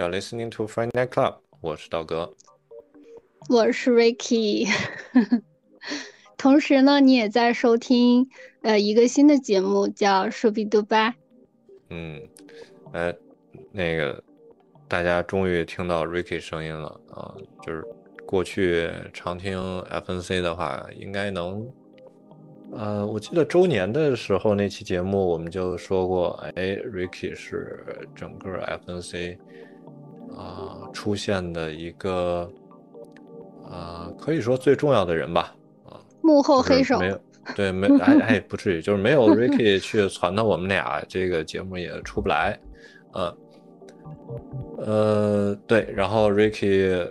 Are listening to Friday Night Club，我是道哥，我是 Ricky。同时呢，你也在收听呃一个新的节目，叫《说比杜吧》。嗯，哎，那个大家终于听到 Ricky 声音了啊！就是过去常听 FNC 的话，应该能。呃，我记得周年的时候那期节目我们就说过，哎，Ricky 是整个 FNC 啊出现的一个啊可以说最重要的人吧，啊，幕后黑手，没有，对，没，哎哎，不至于，就是没有 Ricky 去传到，我们俩这个节目也出不来，嗯，呃，对，然后 Ricky。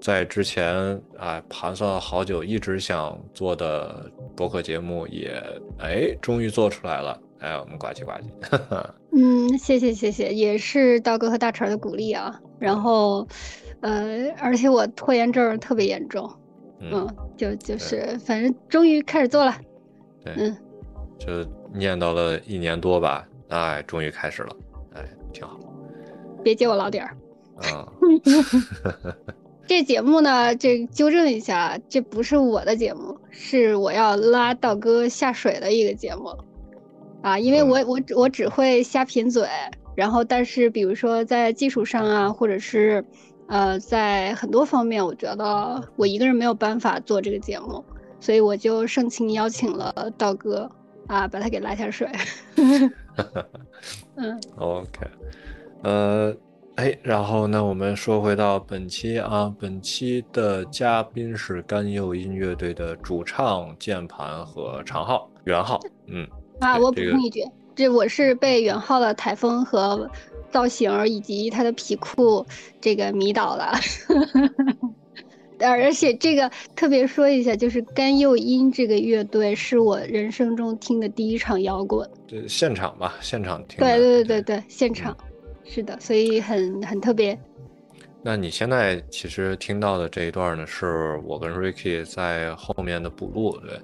在之前啊，盘算了好久，一直想做的博客节目也哎，终于做出来了。哎，我们呱唧呱唧。嗯，谢谢谢谢，也是道哥和大成的鼓励啊。然后，呃，而且我拖延症特别严重，嗯，就就是反正终于开始做了。对，嗯，就念叨了一年多吧，哎，终于开始了，哎，挺好。别接我老底儿。啊。这节目呢，这纠正一下，这不是我的节目，是我要拉道哥下水的一个节目，啊，因为我我我只会瞎贫嘴，然后但是比如说在技术上啊，或者是呃在很多方面，我觉得我一个人没有办法做这个节目，所以我就盛情邀请了道哥啊，把他给拉下水。嗯，OK，呃。哎，然后呢，我们说回到本期啊，本期的嘉宾是甘佑音乐队的主唱、键盘和长号袁浩。嗯，啊，我补充一句，这我是被元昊的台风和造型以及他的皮裤这个迷倒了。而且这个特别说一下，就是甘又音这个乐队是我人生中听的第一场摇滚。对，现场吧，现场听。对对对对对，现场。是的，所以很很特别。那你现在其实听到的这一段呢，是我跟 Ricky 在后面的补录。对，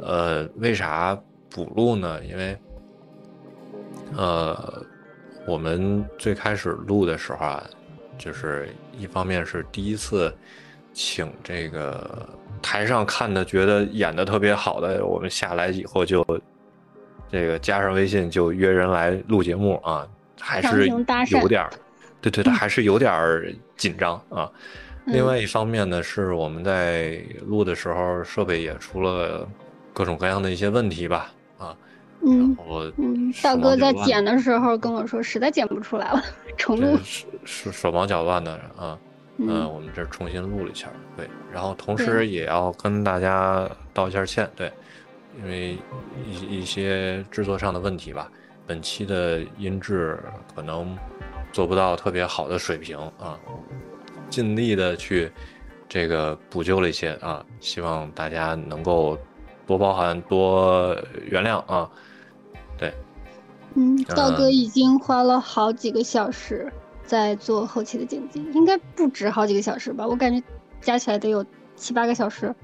呃，为啥补录呢？因为，呃，我们最开始录的时候啊，就是一方面是第一次请这个台上看的觉得演的特别好的，我们下来以后就这个加上微信就约人来录节目啊。还是有点儿，对对对，还是有点儿紧张啊。另外一方面呢，是我们在录的时候，设备也出了各种各样的一些问题吧，啊。嗯。嗯，大哥在剪的时候跟我说，实在剪不出来了，重录。是是手忙脚乱的啊，嗯，我们这重新录了一下，对。然后同时也要跟大家道一下歉，对，因为一一些制作上的问题吧。本期的音质可能做不到特别好的水平啊，尽力的去这个补救了一些啊，希望大家能够多包涵多原谅啊。对，嗯，道哥已经花了好几个小时在做后期的剪辑，应该不止好几个小时吧？我感觉加起来得有七八个小时，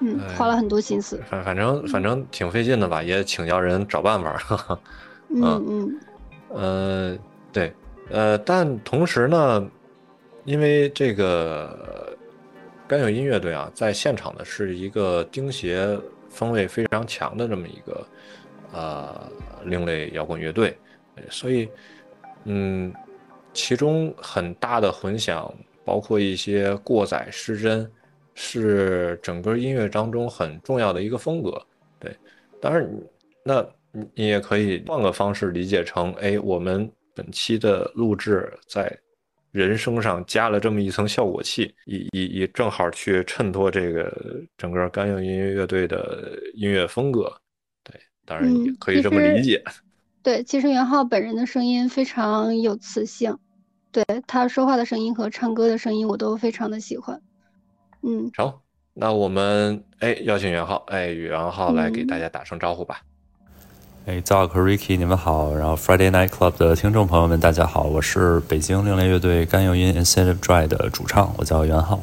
嗯，花了很多心思。反反正反正挺费劲的吧，也请教人找办法。嗯嗯，呃，对，呃，但同时呢，因为这个甘有音乐队啊，在现场的是一个钉鞋风味非常强的这么一个呃另类摇滚乐队，所以嗯，其中很大的混响，包括一些过载失真，是整个音乐当中很重要的一个风格。对，当然那。你你也可以换个方式理解成，哎，我们本期的录制在人声上加了这么一层效果器，以以以正好去衬托这个整个干用音乐乐队的音乐风格。对，当然也可以这么理解。对，其实袁浩本人的声音非常有磁性，对他说话的声音和唱歌的声音我都非常的喜欢。嗯，成，那我们哎邀请袁浩，哎袁浩来给大家打声招呼吧。哎 z a c k Ricky，你们好。然后 Friday Night Club 的听众朋友们，大家好，我是北京另类乐队甘油音 Incentive Dry 的主唱，我叫袁浩。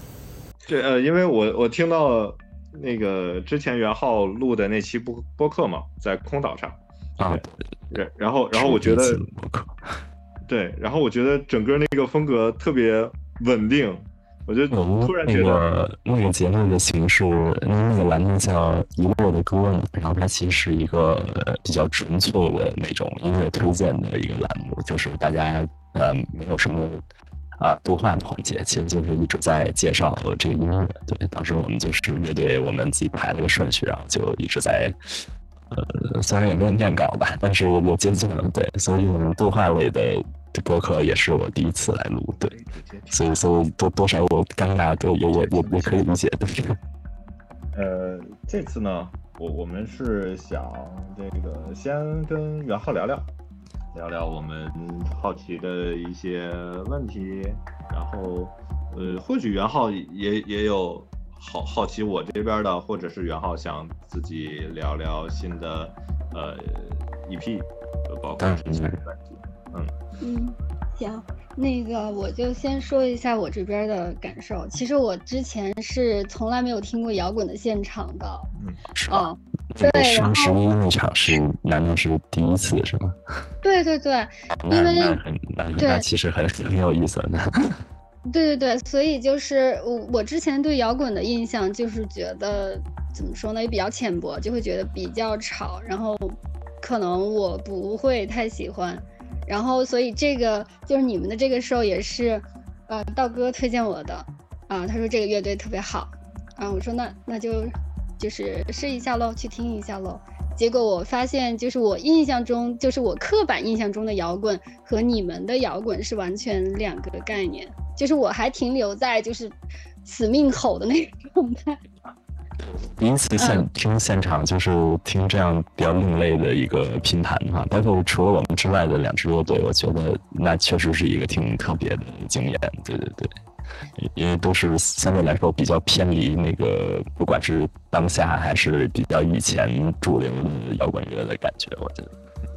对，呃，因为我我听到那个之前袁浩录的那期播播客嘛，在空岛上。啊，然然后然后我觉得，对，然后我觉得整个那个风格特别稳定，我就突然觉得那个节目的形式，那个栏目叫《遗落的歌》嘛，然后它其实是一个比较纯粹的那种音乐推荐的一个栏目，就是大家呃没有什么啊多话的环节，其实就是一直在介绍这个音乐。对，当时我们就是乐队，我们自己排了个顺序，然后就一直在。呃，虽然也没有念稿吧，但是我我接近了，对，所以我们动画类的播客也是我第一次来录，对，所以所以多多少我尴尬都也也也也可以理解，对。呃，这次呢，我我们是想这个先跟袁浩聊聊，聊聊我们好奇的一些问题，然后呃，或许袁浩也也有。好好奇我这边的，或者是袁浩想自己聊聊新的呃 EP，包括之前的问题，嗯。嗯，行，那个我就先说一下我这边的感受。其实我之前是从来没有听过摇滚的现场的，嗯，是吧？对，双十一那场是难道是第一次是吗？对对对，因为那那其实很 很有意思的。对对对，所以就是我我之前对摇滚的印象就是觉得怎么说呢，也比较浅薄，就会觉得比较吵，然后可能我不会太喜欢，然后所以这个就是你们的这个 show 也是，呃，道哥推荐我的，啊，他说这个乐队特别好，啊，我说那那就就是试一下喽，去听一下喽。结果我发现，就是我印象中，就是我刻板印象中的摇滚和你们的摇滚是完全两个概念。就是我还停留在就是死命吼的那个状态。第一次现听现场，就是听这样比较另类的一个拼盘哈。包括除了我们之外的两支乐队，我觉得那确实是一个挺特别的经验。对对对。因为都是相对来说比较偏离那个，不管是当下还是比较以前主流的摇滚乐的感觉，我觉得。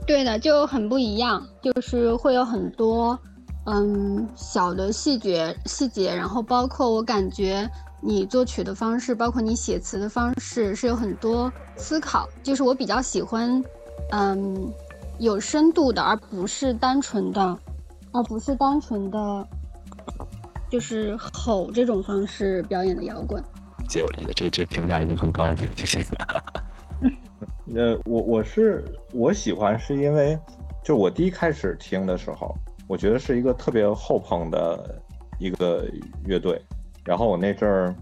对的，就很不一样，就是会有很多嗯小的细节细节，然后包括我感觉你作曲的方式，包括你写词的方式是有很多思考，就是我比较喜欢嗯有深度的，而不是单纯的，而不是单纯的。就是吼这种方式表演的摇滚，接我的这这评价已经很高了，谢谢。呃，我我是我喜欢是因为，就我第一开始听的时候，我觉得是一个特别后朋的一个乐队，然后我那阵儿，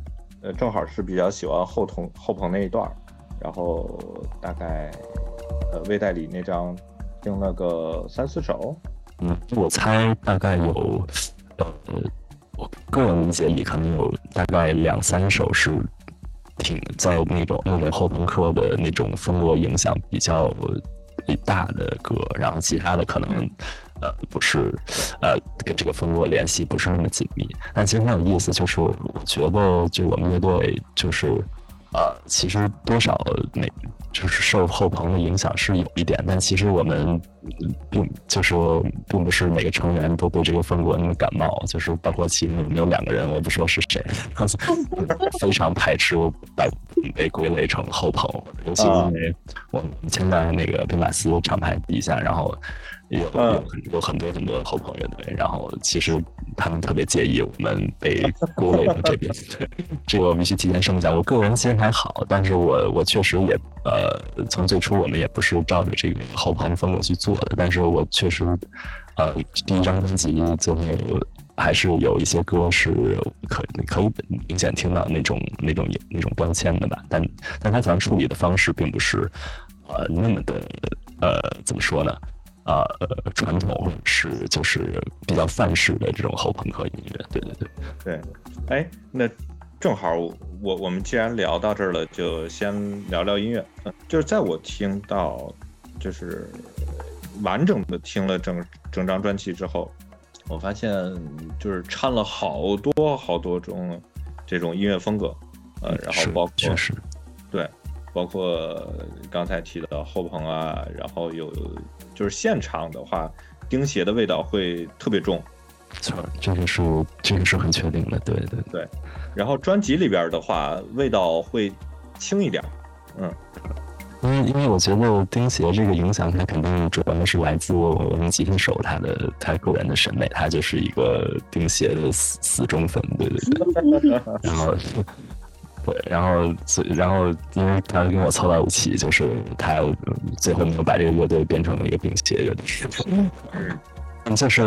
呃，正好是比较喜欢后同后朋那一段，然后大概，呃，魏代理那张听了个三四首，嗯，我猜大概有，呃。我个人理解里可能有大概两三首是挺在那种那种后朋克的那种风格影响比较大的歌，然后其他的可能呃不是呃跟这个风格联系不是那么紧密。但其实很有意思，就是我觉得就我们乐队就是呃其实多少那。就是受后朋的影响是有一点，但其实我们并就是并不是每个成员都对这个风格那么感冒，就是包括其中有两个人，我不说是谁，非常排斥把被归类成后朋，尤其因为我们现在那个兵马司厂牌底下，然后。有有有很多很多的好朋友对，然后其实他们特别介意我们被孤立到这边，对，这个我必须提前声明一下。我个人其实还好，但是我我确实也呃，从最初我们也不是照着这个后朋风格去做的，但是我确实呃，第一张专辑最后还是有一些歌是可可以明显听到那种那种那种标签的吧，但但他可能处理的方式并不是呃那么的呃怎么说呢？呃，传统是就是比较范式的这种后朋克音乐，对对对对。哎，那正好我我们既然聊到这儿了，就先聊聊音乐。嗯就是在我听到就是完整的听了整整张专辑之后，我发现就是掺了好多好多种这种音乐风格，呃，然后包括确实对，包括刚才提到后朋啊，然后有。就是现场的话，钉鞋的味道会特别重，错，这个是这个是很确定的，对对对。然后专辑里边的话，味道会轻一点，嗯。因为因为我觉得钉鞋这个影响，它肯定主要是来自我们吉他手他的他个人的审美，他就是一个钉鞋的死死忠粉，对对对。然后，对，然后所然后因为他跟我凑到一起，就是他最后没有把这个乐队变成了一个钉鞋乐队。嗯，就是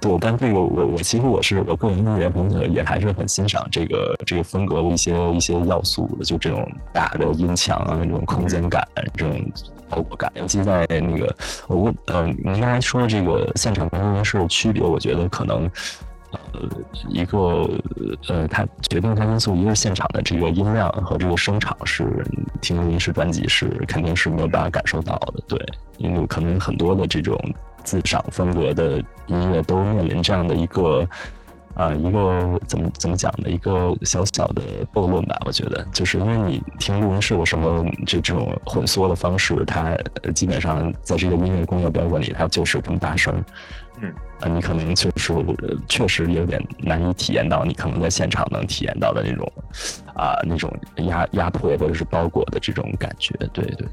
对，但这个我我其实我是我个人音乐风格也还是很欣赏这个这个风格的一些一些要素的，就这种大的音墙啊，那种空间感，这种包裹感，尤其在那个我问呃，您刚才说的这个现场跟录音室的区别，我觉得可能呃一个呃它决定它因素，一个是现场的这个音量和这个声场是听录音室专辑是肯定是没有办法感受到的，对，因为可能很多的这种。自赏风格的音乐都面临这样的一个，啊，一个怎么怎么讲的一个小小的悖论吧？我觉得，就是因为你听录音室有什么，这这种混缩的方式，它基本上在这个音乐工业标准里，它就是这么大声。嗯，啊，你可能就是确实有点难以体验到你可能在现场能体验到的那种，啊，那种压压迫或者是包裹的这种感觉。对对对。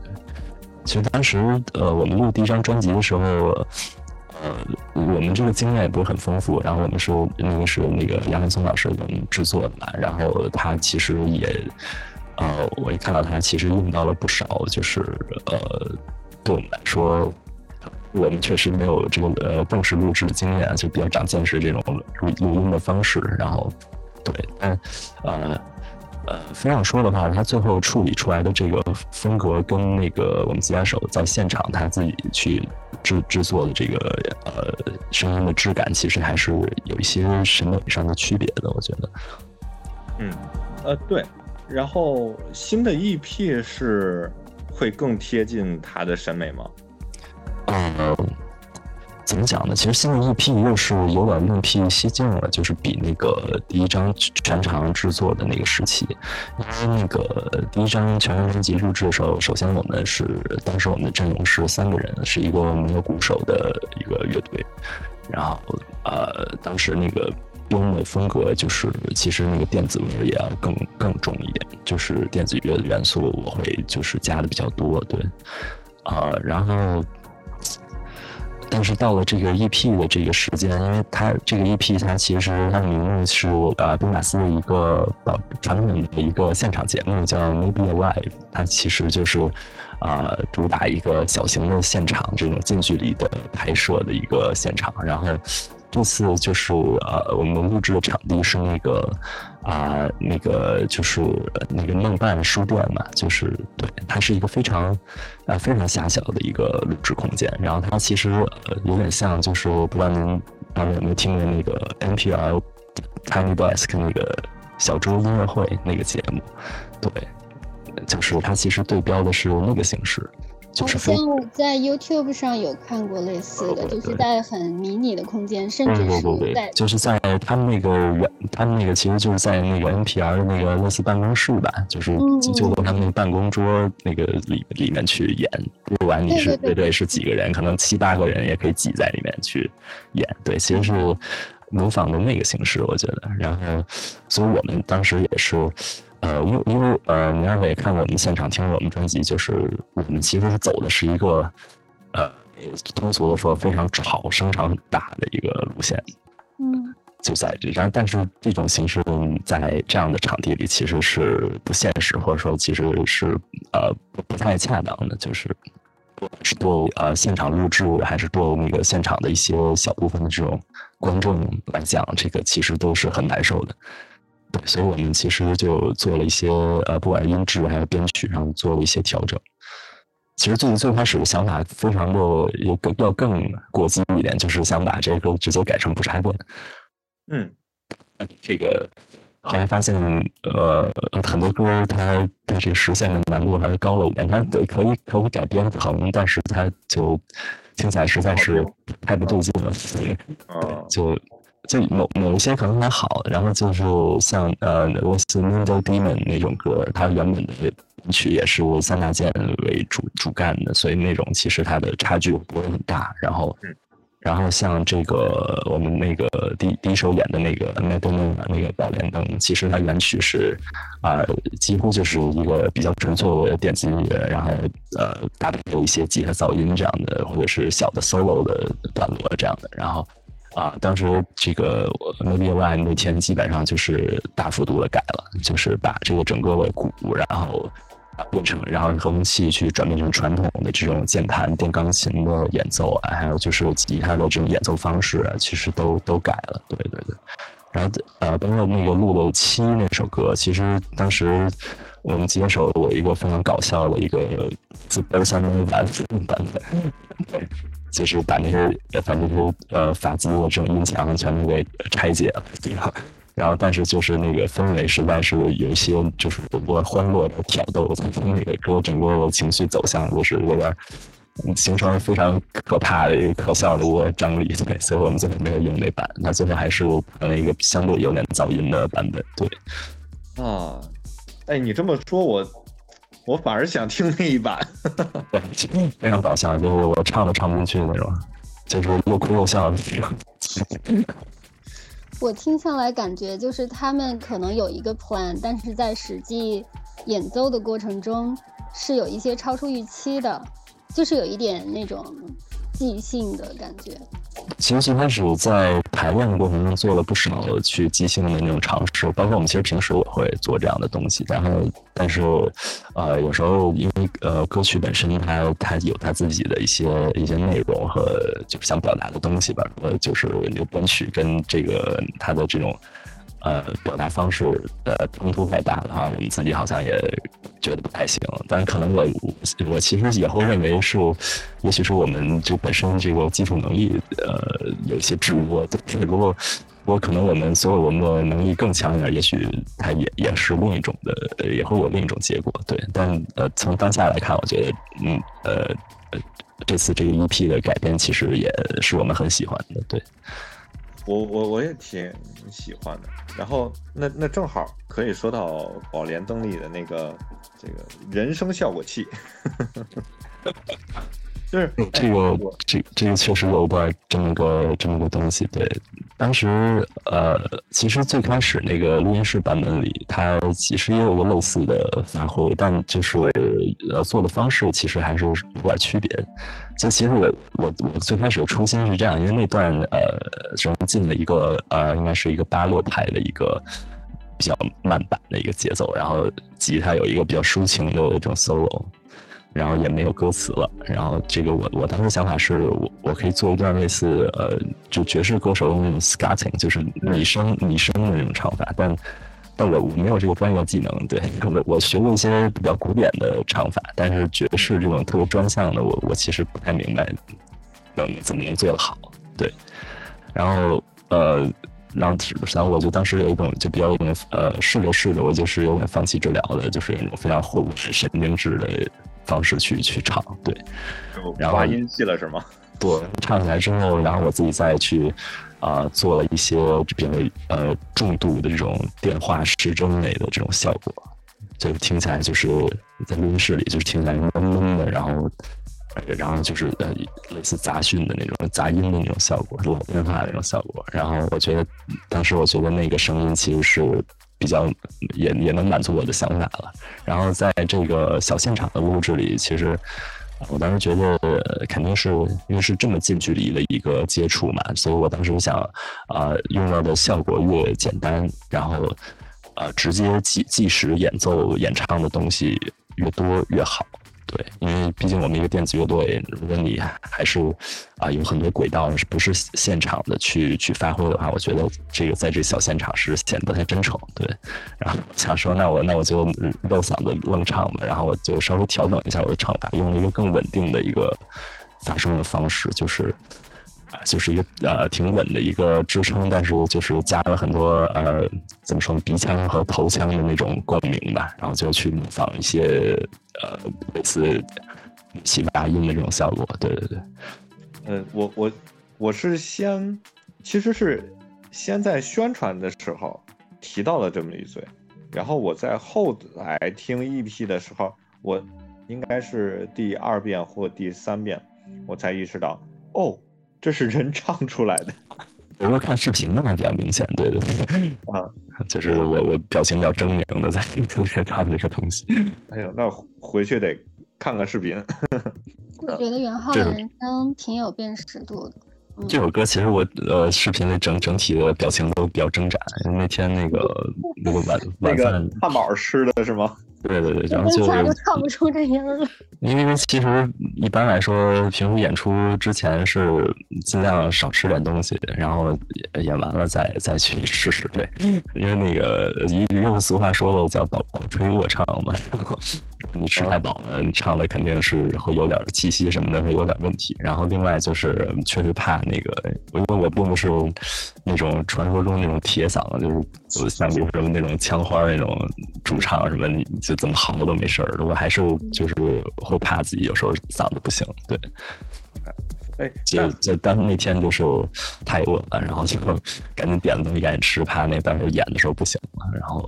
其实当时，呃，我们录第一张专辑的时候，呃，我们这个经验也不是很丰富。然后我们是那个是那个杨文松老师我们制作的嘛。然后他其实也，呃，我一看到他其实用到了不少，就是呃，对我们来说，我们确实没有这个呃正式录制的经验，就比较长见识这种录录音的方式。然后，对，但呃。呃，非要说的话，他最后处理出来的这个风格，跟那个我们吉他手在现场他自己去制制作的这个呃声音的质感，其实还是有一些审美上的区别的，我觉得。嗯，呃，对。然后新的 EP 是会更贴近他的审美吗？嗯。怎么讲呢？其实新的 EP 又是有点另辟蹊径了，就是比那个第一张全长制作的那个时期，因为那个第一张全长专辑录制的时候，首先我们是当时我们的阵容是三个人，是一个没有鼓手的一个乐队，然后呃，当时那个用的风格就是其实那个电子味也要更更重一点，就是电子乐的元素我会就是加的比较多，对，啊，然后。但是到了这个 EP 的这个时间，因为它这个 EP 它其实它的名字是呃宾马斯的一个呃传统的一个现场节目叫 Maybe Alive，它其实就是啊主打一个小型的现场这种近距离的拍摄的一个现场，然后。这次就是呃，我们录制的场地是那个啊，那个就是那个梦伴书店嘛，就是对，它是一个非常呃非常狭小的一个录制空间。然后它其实有点像，就是不知道您大家有没有听过那个 NPR Tiny Desk 那个小猪音乐会那个节目？对，就是它其实对标的是那个形式。好像我在 YouTube 上有看过类似的，就是在很迷你的空间，甚至是在就是在他们那个原，他们那个其实就是在那个 NPR 的那个类似办公室吧，就是就在他们那个办公桌那个里里面去演。不管你是对对是几个人，可能七八个人也可以挤在里面去演。对，其实是模仿的那个形式，我觉得。然后，所以我们当时也是。呃，因为因为呃，您二位也看过我们现场听我们专辑，就是我们其实是走的是一个呃通俗的说非常吵、声场很大的一个路线。嗯，就在这，然但是这种形式在这样的场地里其实是不现实，或者说其实是呃不太恰当的，就是是做呃现场录制，还是做那个现场的一些小部分的这种观众来讲，这个其实都是很难受的。对，所以我们其实就做了一些呃，不管是音质还是编曲上做了一些调整。其实最最开始的想法非常的有更要更过激一点，就是想把这个直接改成不插电。嗯，这个后来发现呃很多歌它对这个实现的难度还是高了一点。它对可以可以改编成，但是它就听起来实在是太不对劲了。啊，就。就某某一些可能还好，然后就是像呃《我是 Middle Demon》那种歌，它原本的曲也是三大件为主主干的，所以那种其实它的差距不会很大。然后，然后像这个我们那个第第一首演的那个《m a d o n a 那个宝莲灯，其实它原曲是啊，几乎就是一个比较纯粹的电子音乐，然后呃搭配有一些吉他噪音这样的，或者是小的 solo 的段落这样的。然后啊，当时这个 Maybe One 那天基本上就是大幅度的改了，就是把这个整个的鼓，然后。变成，然后合成器去转变成传统的这种键盘、电钢琴的演奏啊，还有就是吉他的这种演奏方式啊，其实都都改了。对对对。然后呃，包括那个《露露七》那首歌，其实当时我们接手我一个非常搞笑的一个自贝三的版本版本，就是把那些反正是呃法兹的这种音墙全都给拆解了，对吧？然后，但是就是那个氛围实在是有一些，就是我欢乐的挑逗，从那个给我整个情绪走向就是有点形成非常可怕的一个可笑的一个张力。对，所以我们最后没有用那版，那最后还是用了一个相对有点噪音的版本。对，啊，哎，你这么说，我我反而想听那一版，对，非常搞笑，就是我唱都唱不进去那种，就是又哭又笑的那种。我听下来感觉就是他们可能有一个 plan，但是在实际演奏的过程中是有一些超出预期的，就是有一点那种即兴的感觉。其实最开始在排练的过程中做了不少去即兴的那种尝试，包括我们其实平时我会做这样的东西。然后，但是，呃，有时候因为呃歌曲本身它它有它自己的一些一些内容和就是想表达的东西吧，呃，就是那个编曲跟这个它的这种。呃，表达方式呃冲突太大了哈，我们自己好像也觉得不太行。但可能我我其实以后认为是，也许是我们就本身这个基础能力呃有一些质疑。如果我可能我们所有我们的能力更强一点，也许它也也是另一种的，也会有另一种结果。对，但呃从当下来看，我觉得嗯呃这次这个 EP 的改编其实也是我们很喜欢的。对。我我我也挺喜欢的，然后那那正好可以说到宝莲灯里的那个这个人声效果器，就是这个这这个确实有过这么个这么个东西。对，当时呃，其实最开始那个录音室版本里，它其实也有个类似的发挥，但就是呃做的方式其实还是有点区别。就其实我我我最开始的初心是这样，因为那段呃，是进了一个呃，应该是一个巴洛派的一个比较慢板的一个节奏，然后吉他有一个比较抒情的这种 solo，然后也没有歌词了，然后这个我我当时想法是我我可以做一段类似呃，就爵士歌手用那种 scatting，就是拟声拟声的那种唱法，但。但我我没有这个专业技能，对我我学过一些比较古典的唱法，但是爵士这种特别专项的，我我其实不太明白能怎么能做得好，对。然后呃，然后然后我就当时有一种就比较呃试着试着，我就是有点放弃治疗的，就是那种非常后神经质的方式去去唱，对。然后发音系了是吗？对，唱起来之后，然后我自己再去。啊，做了一些比较呃重度的这种电话失真类的这种效果，就听起来就是在录音室里就是听起来嗡嗡的，然后然后就是呃类似杂讯的那种杂音的那种效果，老电话的那种效果。然后我觉得当时我觉得那个声音其实是比较也也能满足我的想法了。然后在这个小现场的录制里，其实。我当时觉得肯定是因为是这么近距离的一个接触嘛，所以我当时想，啊，用到的效果越简单，然后，呃，直接即即时演奏演唱的东西越多越好。对，因为毕竟我们一个电子乐队，如果你还是啊有很多轨道不是现场的去去发挥的话，我觉得这个在这小现场是显得不太真诚。对，然后想说那我那我就露嗓子愣唱吧，然后我就稍微调整一下我的唱法，用了一个更稳定的一个发声的方式，就是就是一个呃挺稳的一个支撑，但是就是加了很多呃怎么说鼻腔和头腔的那种共鸣吧，然后就去模仿一些。呃，类似起发音的这种效果，对对对。呃，我我我是先，其实是先在宣传的时候提到了这么一嘴，然后我在后来听 EP 的时候，我应该是第二遍或第三遍，我才意识到，哦，这是人唱出来的。如说看视频的话比较明显，对对对，啊，就是我我表情比较狰狞的在跟着唱这个东西。哎呦，那回去得看看视频。我觉得袁浩的人生挺有辨识度的。这首歌其实我呃视频的整整体的表情都比较挣扎，因为那天那个那个晚晚饭汉堡吃的是吗？对对对，然后就唱不出这音了。因为其实一般来说，平时演出之前是尽量少吃点东西，然后演完了再再去试试。对，因为那个一用俗话说了叫“饱吹卧唱”嘛，你吃太饱了，你唱的肯定是会有点气息什么的，会有点问题。然后另外就是确实怕那个，因为我并不是那种传说中那种铁嗓子，就是像比如说那种枪花那种主唱什么你就。怎么嚎都没事儿，我还是就是会怕自己有时候嗓子不行，对。哎，就就当那天就是太饿了，然后就赶紧点了东西赶紧吃，怕那到时候演的时候不行了，然后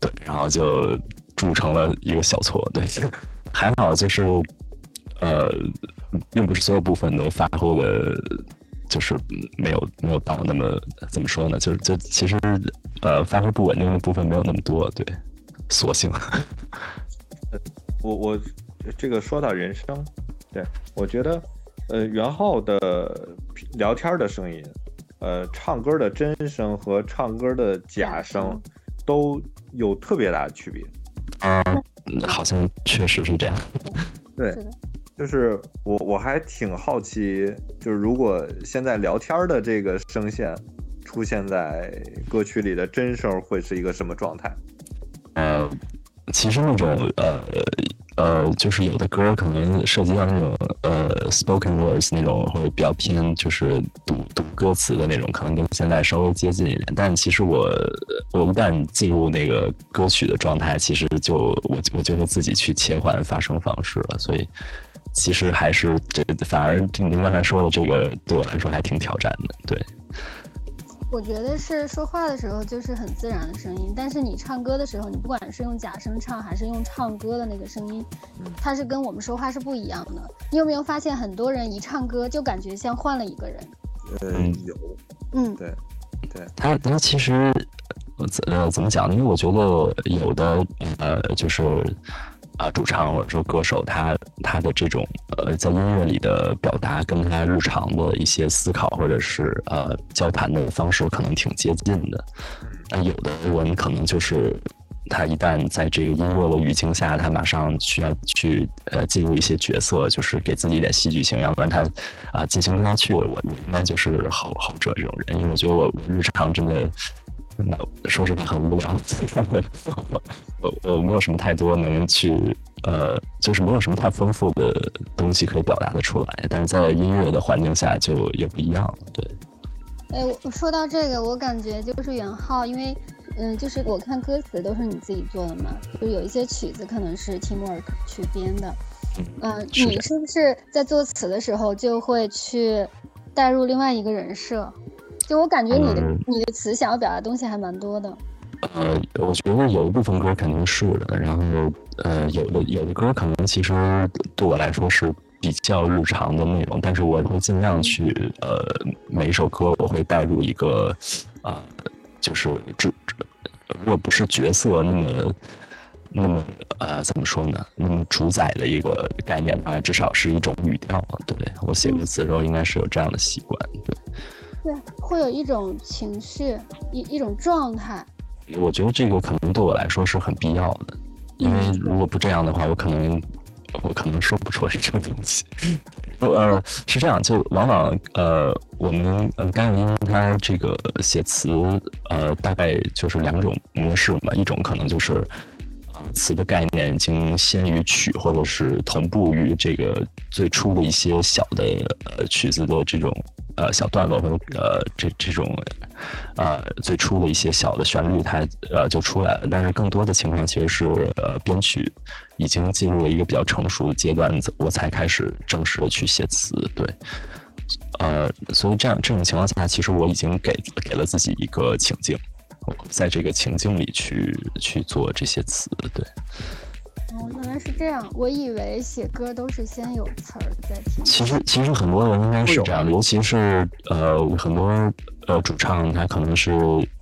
对，然后就铸成了一个小错，对。还好就是呃，并不是所有部分都发挥的，就是没有没有到那么怎么说呢？就是就其实呃，发挥不稳定的部分没有那么多，对。索性，我我这个说到人声，对我觉得，呃，元昊的聊天的声音，呃，唱歌的真声和唱歌的假声都有特别大的区别。啊，好像确实是这样。对，就是我我还挺好奇，就是如果现在聊天的这个声线出现在歌曲里的真声，会是一个什么状态？呃，其实那种呃呃，就是有的歌可能涉及到那种呃 spoken words 那种，或者比较偏就是读读歌词的那种，可能跟现在稍微接近一点。但其实我我一旦进入那个歌曲的状态，其实就我我就会自己去切换发声方式了。所以其实还是这反而您刚才说的这个对我来说还挺挑战的，对。我觉得是说话的时候就是很自然的声音，但是你唱歌的时候，你不管是用假声唱还是用唱歌的那个声音，它是跟我们说话是不一样的。你有没有发现很多人一唱歌就感觉像换了一个人？嗯，有，嗯，对，对。他他其实呃怎么讲呢？因为我觉得有的呃就是。啊，主唱或者说歌手，他他的这种呃，在音乐里的表达，跟他日常的一些思考或者是呃交谈的方式，可能挺接近的。那有的人可能就是他一旦在这个音乐的语境下，他马上需要去呃进入一些角色，就是给自己一点戏剧性，要不然他啊进行不下去。我我应该就是后后者这种人，因为我觉得我日常真的。那说实话很无聊，我我没有什么太多能去呃，就是没有什么太丰富的东西可以表达的出来。但是在音乐的环境下就也不一样了，对。哎，我说到这个，我感觉就是元昊，因为嗯，就是我看歌词都是你自己做的嘛，就有一些曲子可能是 teamwork 去编的，嗯，你是不是在作词的时候就会去带入另外一个人设？就我感觉你的你的词想要表达东西还蛮多的，呃，我觉得有一部分歌肯定是的，然后呃，有的有的歌可能其实对我来说是比较日常的内容，但是我会尽量去呃每一首歌我会带入一个啊，就是主如果不是角色那么那么呃怎么说呢，那么主宰的一个概念的话，至少是一种语调，对我写歌词的时候应该是有这样的习惯，对。对，会有一种情绪，一一种状态。我觉得这个可能对我来说是很必要的，因为如果不这样的话，我可能我可能说不出来这个东西。呃，是这样，就往往呃，我们呃甘有音他这个写词呃，大概就是两种模式嘛，一种可能就是词的概念已经先于曲，或者是同步于这个最初的一些小的呃曲子的这种。呃，小段落和呃，这这种，呃，最初的一些小的旋律，它呃就出来了。但是更多的情况其实是呃，编曲已经进入了一个比较成熟的阶段，我才开始正式的去写词。对，呃，所以这样这种情况下，其实我已经给给了自己一个情境，在这个情境里去去做这些词。对。哦，原来是这样，我以为写歌都是先有词儿再填。其实其实很多人应该是这样的，尤其是呃很多呃主唱他可能是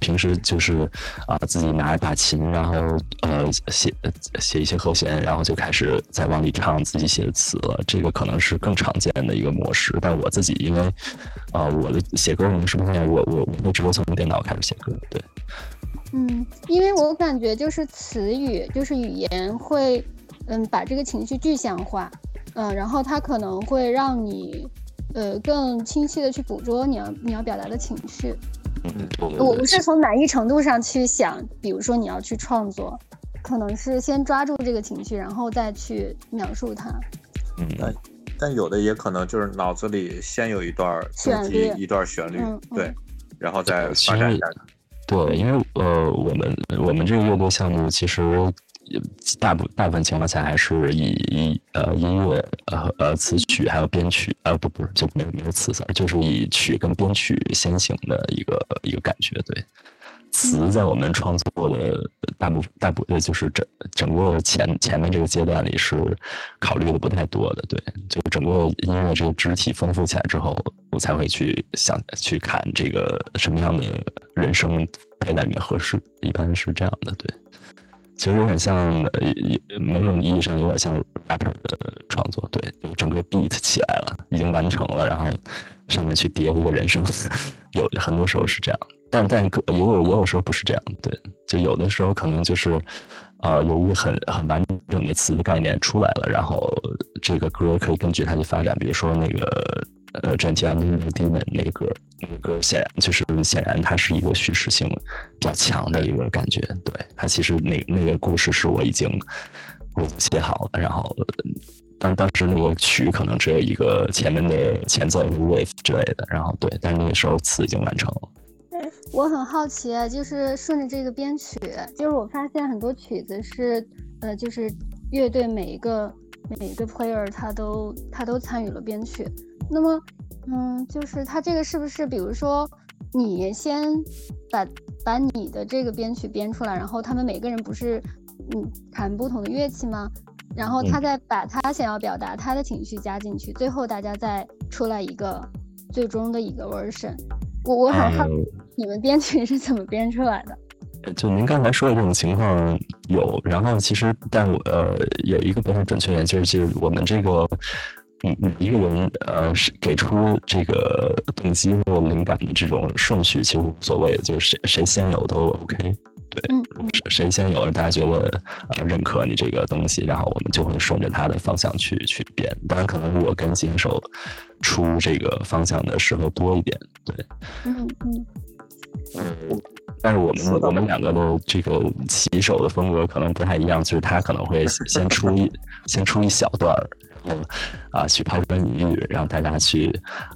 平时就是啊自己拿一把琴，然后呃写写一些和弦，然后就开始在往里唱自己写的词了。这个可能是更常见的一个模式。但我自己因为啊我的写歌模式不太一样，我我我会直接从电脑开始写歌，对。嗯，因为我感觉就是词语，就是语言会，嗯，把这个情绪具象化，嗯，然后它可能会让你，呃，更清晰的去捕捉你要你要表达的情绪。嗯，我不是从难易程度上去想，比如说你要去创作，可能是先抓住这个情绪，然后再去描述它。嗯，但但有的也可能就是脑子里先有一段旋律，一段旋律，对，然后再发展一下去。对，因为呃，我们我们这个乐队项目其实大部大部分情况下还是以以呃音乐呃呃词曲还有编曲呃不不是就没有没有词词就是以曲跟编曲先行的一个一个感觉对。词在我们创作的大部分大部分就是整整个前前面这个阶段里是考虑的不太多的，对，就整个音乐这个肢体丰富起来之后，我才会去想去看这个什么样的人声配在里面合适，一般是这样的，对。其实有点像，某种意义上有点像 rapper 的创作，对，就整个 beat 起来了，已经完成了，然后上面去叠一个人声，有很多时候是这样。但但歌也有也有时候不是这样，对，就有的时候可能就是，呃，有一个很很完整的词的概念出来了，然后这个歌可以根据它去发展。比如说那个呃，战前的那个 Demon 那个歌，那个歌显然就是显然它是一个叙事性比较强的一个感觉，对，它其实那那个故事是我已经我写好了，然后当当时那个曲可能只有一个前面的前奏 wave 之类的，然后对，但是那个时候词已经完成了。我很好奇，就是顺着这个编曲，就是我发现很多曲子是，呃，就是乐队每一个每一个 player 他都他都参与了编曲。那么，嗯，就是他这个是不是，比如说你先把把你的这个编曲编出来，然后他们每个人不是嗯弹不同的乐器吗？然后他再把他想要表达他的情绪加进去，最后大家再出来一个最终的一个 version。我我很好。你们编曲是怎么编出来的？就您刚才说的这种情况有，然后其实，但我呃有一个比较准确点，就是就是我们这个，嗯嗯，一个人呃是给出这个动机或灵感的这种顺序，其实无所谓的，就是谁谁先有都 OK。对，谁先有，大家觉得呃认可你这个东西，然后我们就会顺着他的方向去去编。当然，可能我跟琴手出这个方向的时候多一点。对，嗯嗯。嗯，但是我们我们两个的这个骑手的风格可能不太一样，就是他可能会先出一 先出一小段儿，然后啊去抛砖引玉，让大家去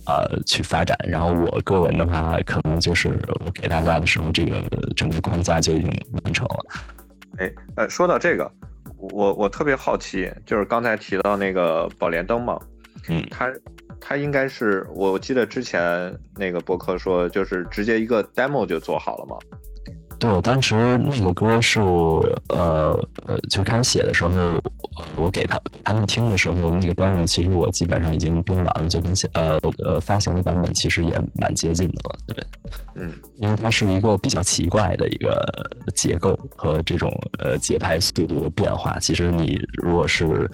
啊去发展。然后我个人的话，可能就是我给大家的时候，这个整个框架就已经完成了。哎，呃，说到这个，我我特别好奇，就是刚才提到那个宝莲灯嘛，嗯，他。他应该是，我记得之前那个博客说，就是直接一个 demo 就做好了吗？对，我当时那个歌是，呃呃，就开始写的时候，我给他他们听的时候，那个 demo 其实我基本上已经编完了，就跟现呃呃发行的版本其实也蛮接近的了。对，嗯，因为它是一个比较奇怪的一个结构和这种呃节拍速度的变化，其实你如果是。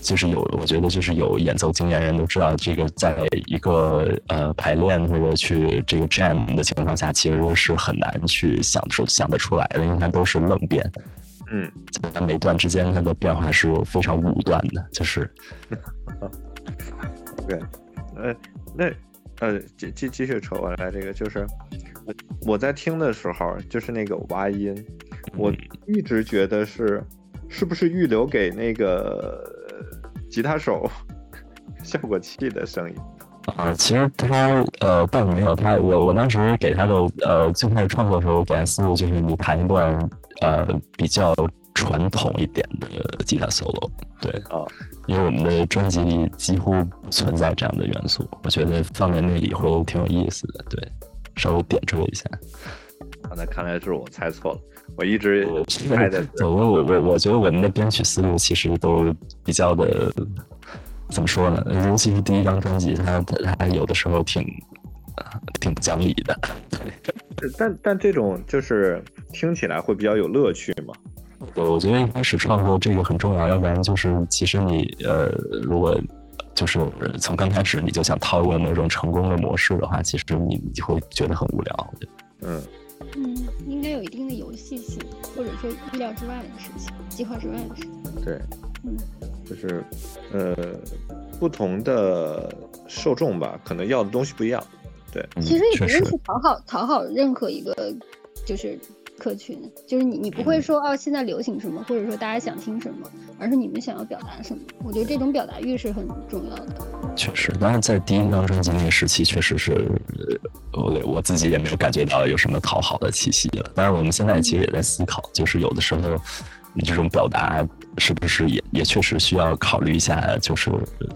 就是有，我觉得就是有演奏经验人都知道，这个在一个呃排练或者去这个 jam 的情况下，其实是很难去想出想得出来的，因为它都是愣变。嗯，在每段之间它的变化是非常武断的，就是。对，呃，那呃继继继续扯过来，这个就是我在听的时候，就是那个挖音，我一直觉得是是不是预留给那个。吉他手 效果器的声音。啊，其实他呃，倒没有他，我我当时给他的呃，最开始创作的时候给他思路就是你弹一段呃比较传统一点的吉他 solo，对啊，因为我们的专辑里几乎不存在这样的元素，我觉得放在那里会挺有意思的，对，稍微点缀一下。那看来是我猜错了，我一直猜的。我我我我觉得我们的编曲思路其实都比较的，怎么说呢？尤其是第一张专辑，它它有的时候挺挺不讲理的。但但这种就是听起来会比较有乐趣嘛。我我觉得一开始创作这个很重要，要不然就是其实你呃，如果就是从刚开始你就想套用那种成功的模式的话，其实你你会觉得很无聊。嗯嗯，应该有一定的游戏性，或者说意料之外的事情，计划之外的事情。对，嗯，就是呃，不同的受众吧，可能要的东西不一样。对，其实也不用去讨好讨好任何一个就是客群，就是你你不会说哦现在流行什么，或者说大家想听什么，而是你们想要表达什么。我觉得这种表达欲是很重要的。确实，当然在第一张专辑那个时期，确实是我我自己也没有感觉到有什么讨好的气息了。当然，我们现在其实也在思考，就是有的时候你这种表达是不是也也确实需要考虑一下，就是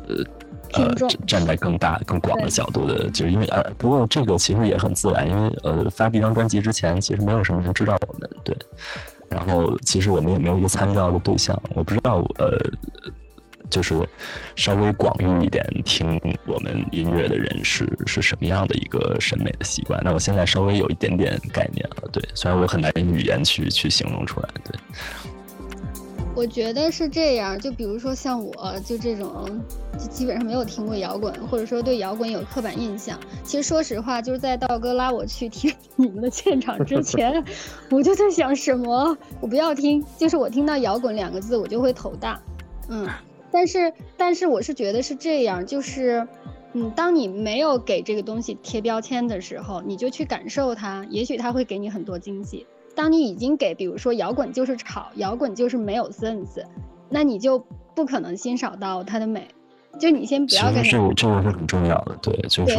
呃。呃，站在更大、更广的角度的，就是因为呃，不过这个其实也很自然，因为呃，发第一张专辑之前，其实没有什么人知道我们，对。然后其实我们也没有一个参照的对象，我不知道呃，就是稍微广域一点听我们音乐的人是是什么样的一个审美的习惯。那我现在稍微有一点点概念了，对，虽然我很难用语言去去形容出来，对。我觉得是这样，就比如说像我，就这种，就基本上没有听过摇滚，或者说对摇滚有刻板印象。其实说实话，就是在道哥拉我去听 你们的现场之前，我就在想什么，我不要听，就是我听到摇滚两个字，我就会头大。嗯，但是但是我是觉得是这样，就是，嗯，当你没有给这个东西贴标签的时候，你就去感受它，也许它会给你很多惊喜。当你已经给，比如说摇滚就是吵，摇滚就是没有 sense，那你就不可能欣赏到它的美。就你先不要跟。其实这个是很重要的，对，就是，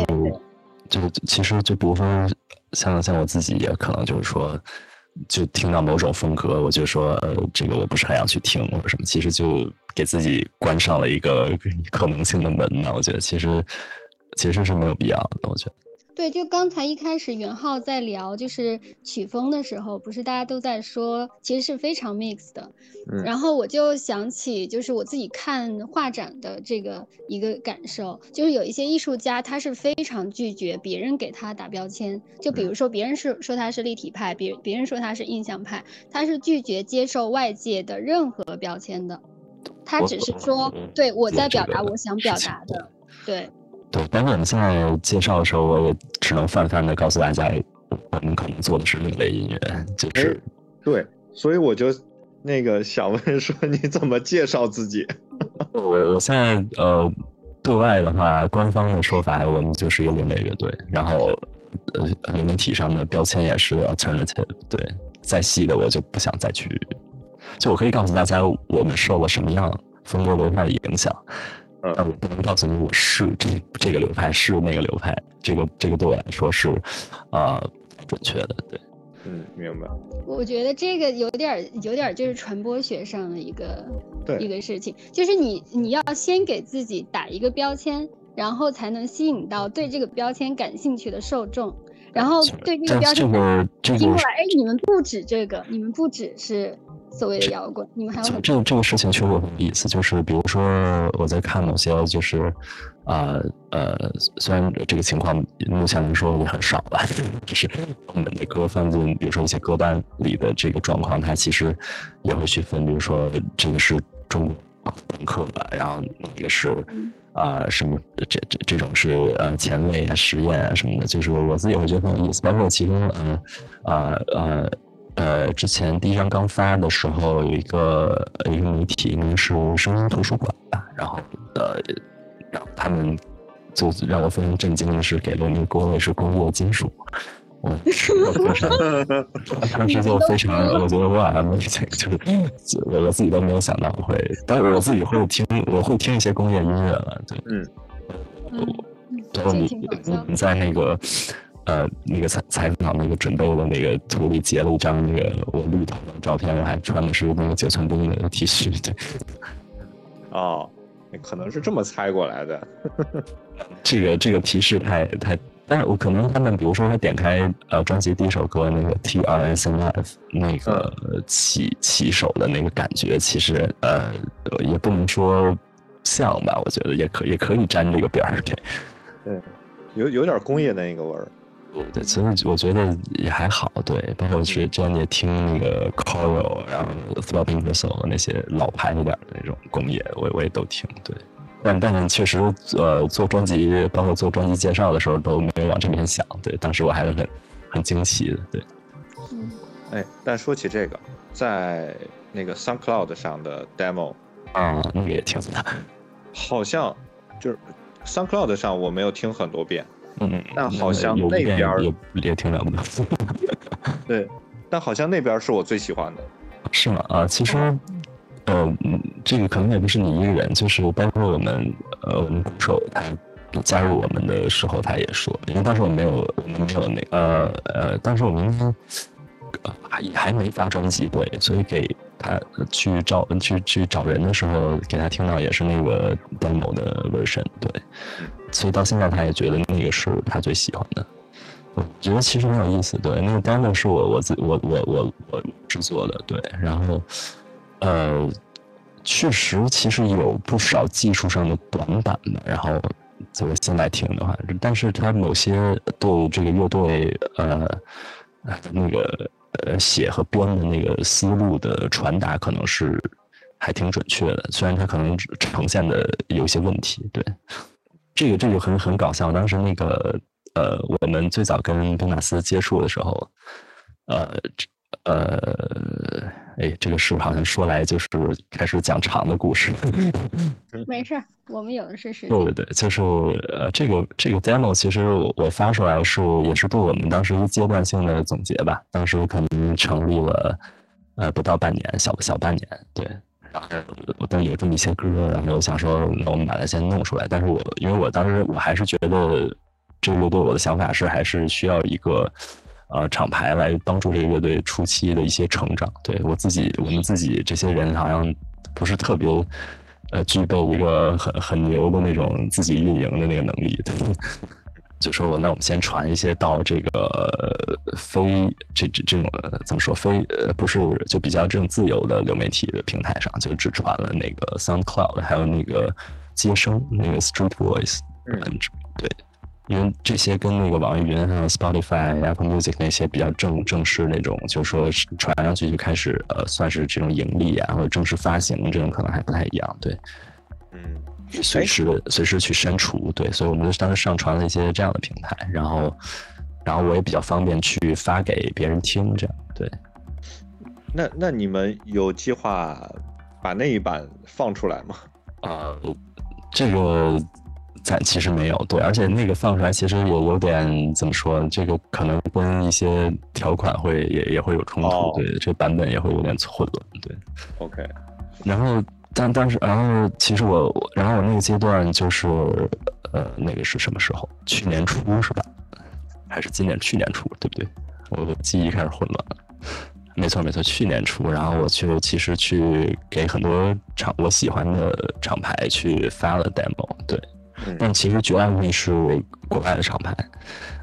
就其实就比如说像像我自己也可能就是说，就听到某种风格，我就说这个我不是很想去听或者什么，其实就给自己关上了一个 可能性的门嘛。我觉得其实其实是没有必要的，我觉得。对，就刚才一开始袁浩在聊就是曲风的时候，不是大家都在说，其实是非常 mix 的。然后我就想起，就是我自己看画展的这个一个感受，就是有一些艺术家他是非常拒绝别人给他打标签，就比如说别人是说他是立体派，别别人说他是印象派，他是拒绝接受外界的任何标签的，他只是说，对我在表达我想表达的，对。对，但是我们现在介绍的时候，我也只能泛泛的告诉大家，我们可能做的是另类音乐，就是对，所以我就那个想问说，你怎么介绍自己？我我现在呃，对外的话，官方的说法，我们就是一个另类乐队，然后呃，媒体上的标签也是 alternative，对，再细的我就不想再去，就我可以告诉大家，我们受了什么样风格文化的影响。但我不能告诉你我是这这个流派是那个流派，这个这个对我来说是，啊，准确的，对，嗯，明白。我觉得这个有点有点就是传播学上的一个对一个事情，就是你你要先给自己打一个标签，然后才能吸引到对这个标签感兴趣的受众，然后对这个标签听过来，哎，你们不止这个，你们不只是。所谓的摇滚，你们还有这这个事情确实有意思，就是比如说我在看某些就是，呃呃，虽然这个情况目前来说也很少吧，就是我们的歌放进比如说一些歌单里的这个状况，它其实也会去分，比如说这个是中国朋克吧，然后那个是啊什么这这这种是呃前卫啊实验啊什么的，就是我自己会觉得很有意思，包括其中嗯啊呃。呃，之前第一张刚发的时候，有一个一个媒体，应该是声音图书馆吧，然后呃，然后他们就让我非常震惊的是，给了那个歌位是工业金属，我当时就非常，我觉得哇，这就是我我自己都没有想到会，但是我自己会听，我会听一些工业音乐了，对，嗯，然后你你在那个。呃，那个采采访那个准备的那个图里截了一张那个我绿头的照片，我还穿的是那个九寸钉的 T 恤。对，哦，可能是这么猜过来的。这个这个提示太太，但是我可能他们，比如说他点开呃专辑第一首歌那个 T R S N F 那个起起手的那个感觉，其实呃也不能说像吧，我觉得也可也可以沾这个边儿，对，对，有有点工业的那个味儿。对，其实我觉得也还好，对，包括是之前也听那个 Coral，然后 Throbbing g r i s t l 那些老牌一点的那种工业，我我也都听，对。但但是确实，呃，做专辑，包括做专辑介绍的时候，都没有往这边想。对，当时我还是很很惊奇的。对，嗯，哎，但说起这个，在那个 SoundCloud 上的 demo 啊，那个也挺的，好像就是 SoundCloud 上我没有听很多遍，嗯，但好像那边也也挺了不得。对，但好像那边是我最喜欢的。是吗？啊，其实。呃，这个可能也不是你一个人，就是包括我们，呃，我们鼓手他加入我们的时候，他也说，因为当时我没有，我们没有那，呃呃，当时我们还还没发专辑，对，所以给他去找去去找人的时候，给他听到也是那个 demo 的 version，对，所以到现在他也觉得那个是他最喜欢的，我觉得其实很有意思，对，那个 demo 是我我自我我我我制作的，对，然后。呃，确实，其实有不少技术上的短板的。然后，就是现在听的话，但是他某些对这个乐队呃那个呃写和编的那个思路的传达，可能是还挺准确的。虽然他可能呈现的有一些问题。对，这个这个很很搞笑。当时那个呃，我们最早跟宾纳斯接触的时候，呃。呃，哎，这个是不是好像说来就是开始讲长的故事？没事，我们有的是时间。对对对，就是呃，这个这个 demo 其实我发出来是也是对我们当时一阶段性的总结吧。当时可能成立了呃不到半年，小小半年，对。然后我当有这么一些歌，然后我想说，那我们把它先弄出来。但是我因为我当时我还是觉得这个乐队，我的想法是还是需要一个。呃，厂牌来帮助这个乐队初期的一些成长。对我自己，我们自己这些人好像不是特别，呃，具备一个很很牛的那种自己运营的那个能力。对，就说我那我们先传一些到这个非这这这种怎么说非呃不是就比较这种自由的流媒体的平台上，就只传了那个 SoundCloud，还有那个接生那个 Street Voice。嗯，对。因为这些跟那个网易云还有 Spotify、Apple Music 那些比较正正式那种，就是说传上去就开始呃，算是这种盈利啊，或者正式发行这种可能还不太一样，对。嗯，随时随时去删除，对，所以我们就当时上传了一些这样的平台，然后然后我也比较方便去发给别人听，这样对。那那你们有计划把那一版放出来吗？啊，这个。暂其实没有对，而且那个放出来其实也有点怎么说，这个可能跟一些条款会也也会有冲突，对，这版本也会有点混乱，对。OK。然后但但是然后其实我然后我那个阶段就是呃那个是什么时候？去年初是吧？还是今年？去年初对不对？我记忆开始混乱了。没错没错，去年初，然后我就其实去给很多厂我喜欢的厂牌去发了 demo，对。但其实绝大部分是国外的厂牌，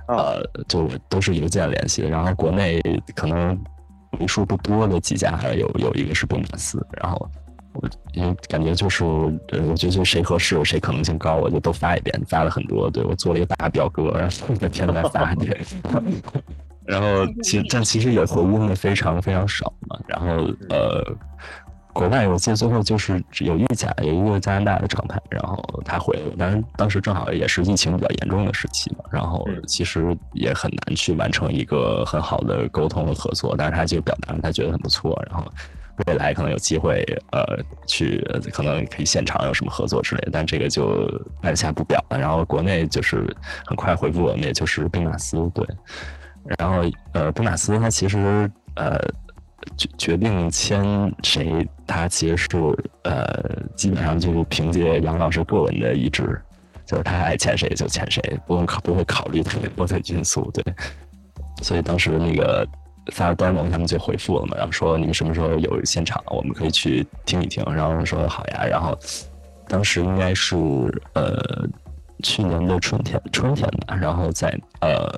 呃，就都是邮件联系。然后国内可能为数不多的几家，还有有一个是宾马斯。然后我因为感觉就是，呃，我觉得就谁合适，谁可能性高，我就都发一遍，发了很多。对我做了一个大表格，然后每天都在发。对，然后其 但其实也回应的非常非常少嘛。然后呃。国外我记得最后就是有一家有一个加拿大的厂牌，然后他回了，但是当时正好也是疫情比较严重的时期嘛，然后其实也很难去完成一个很好的沟通和合作，但是他就表达他觉得很不错，然后未来可能有机会呃去可能可以现场有什么合作之类的，但这个就按下不表了。然后国内就是很快回复我们，也就是宾马斯对，然后呃宾马斯他其实呃。决决定签谁，他其实是呃，基本上就是凭借杨老师个人的意志，就是他爱签谁就签谁，不用考不会考虑特别多的因素，对。所以当时那个发了 demo，他们就回复了嘛，然后说你们什么时候有现场，我们可以去听一听。然后说好呀，然后当时应该是呃去年的春天春天吧，然后在呃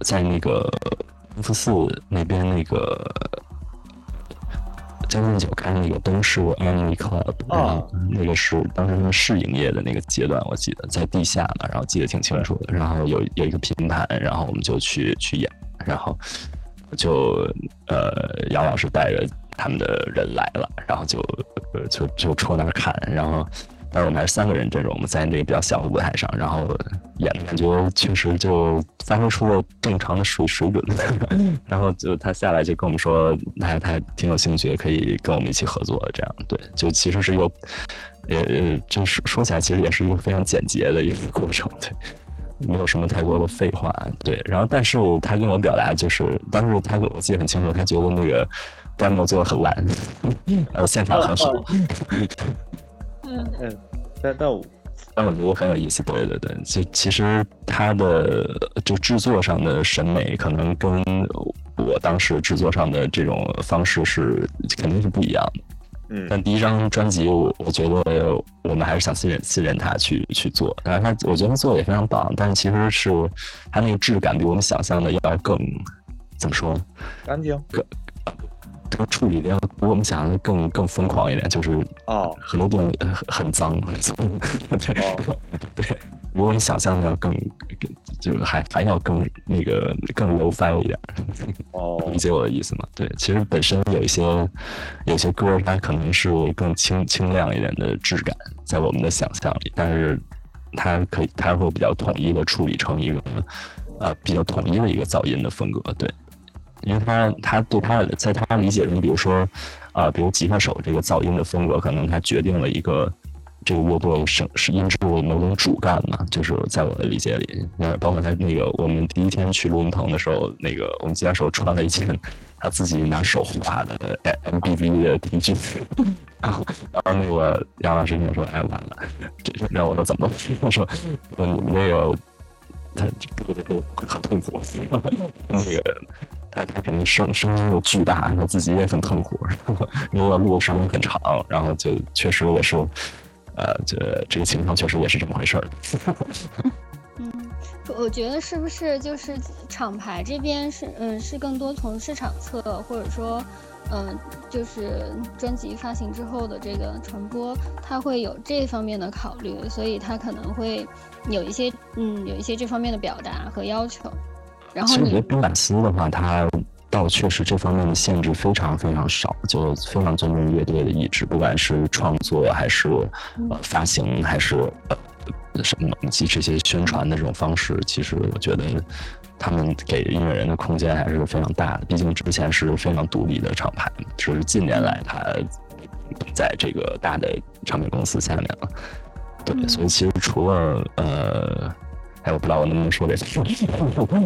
在那个福寺那边那个将进酒开那个东市 Anime Club，然后那个是当时他们试营业的那个阶段，我记得在地下嘛，然后记得挺清楚的。然后有有一个拼盘，然后我们就去去演，然后就呃杨老师带着他们的人来了，然后就呃就就戳那儿看，然后。但是我们还是三个人阵容，我们在那个比较小的舞台上，然后演感觉确实就发挥出了正常的水水准。然后就他下来就跟我们说，他他挺有兴趣，可以跟我们一起合作。这样对，就其实是一个，呃，就是说起来其实也是一个非常简洁的一个过程，对，没有什么太多的废话，对。然后但是他跟我表达就是，当时他我记得很清楚，他觉得那个 demo 做的很烂，然后现场很好。嗯，但但我但我觉得很有意思，对对对，就其实他的就制作上的审美可能跟我当时制作上的这种方式是肯定是不一样的。嗯，但第一张专辑，我我觉得我们还是想信任信任他去去做，然后他我觉得他做的也非常棒，但是其实是他那个质感比我们想象的要更怎么说？干净。更这个处理的要比我们想象的更更疯狂一点，就是哦，很多东西很很脏，对 对，比我们想象的要更，就是还还要更那个更 low fi 一点，哦，理解我的意思吗？对，其实本身有一些有些歌它可能是更清清亮一点的质感，在我们的想象里，但是它可以它会比较统一的处理成一个呃比较统一的一个噪音的风格，对。因为他他对他在他理解中，比如说，啊，比如吉他手这个噪音的风格，可能他决定了一个这个乐队声是音质某种主干嘛，就是在我的理解里，那包括他那个我们第一天去录音棚的时候，那个我们吉他手穿了一件他自己拿手画的 M B V 的 T 恤，然后然后那个杨老师跟我说，哎完了，这让我说怎么？我说你们那个他这个都很痛苦，那个。他他肯定声声音又巨大，然后自己也很痛苦，因为录的时间很长，然后就确实也是，呃，这这个情况确实也是这么回事儿。嗯，我觉得是不是就是厂牌这边是嗯是更多从市场侧，或者说嗯就是专辑发行之后的这个传播，他会有这方面的考虑，所以他可能会有一些嗯有一些这方面的表达和要求。其实我觉得宾满斯的话，它倒确实这方面的限制非常非常少，就非常尊重乐队的意志，不管是创作还是呃发行还是呃什么及这些宣传的这种方式，其实我觉得他们给音乐人的空间还是非常大的。毕竟之前是非常独立的厂牌，只是近年来他在这个大的唱片公司下面了。对，所以其实除了呃。哎，我不知道我能不能说这些。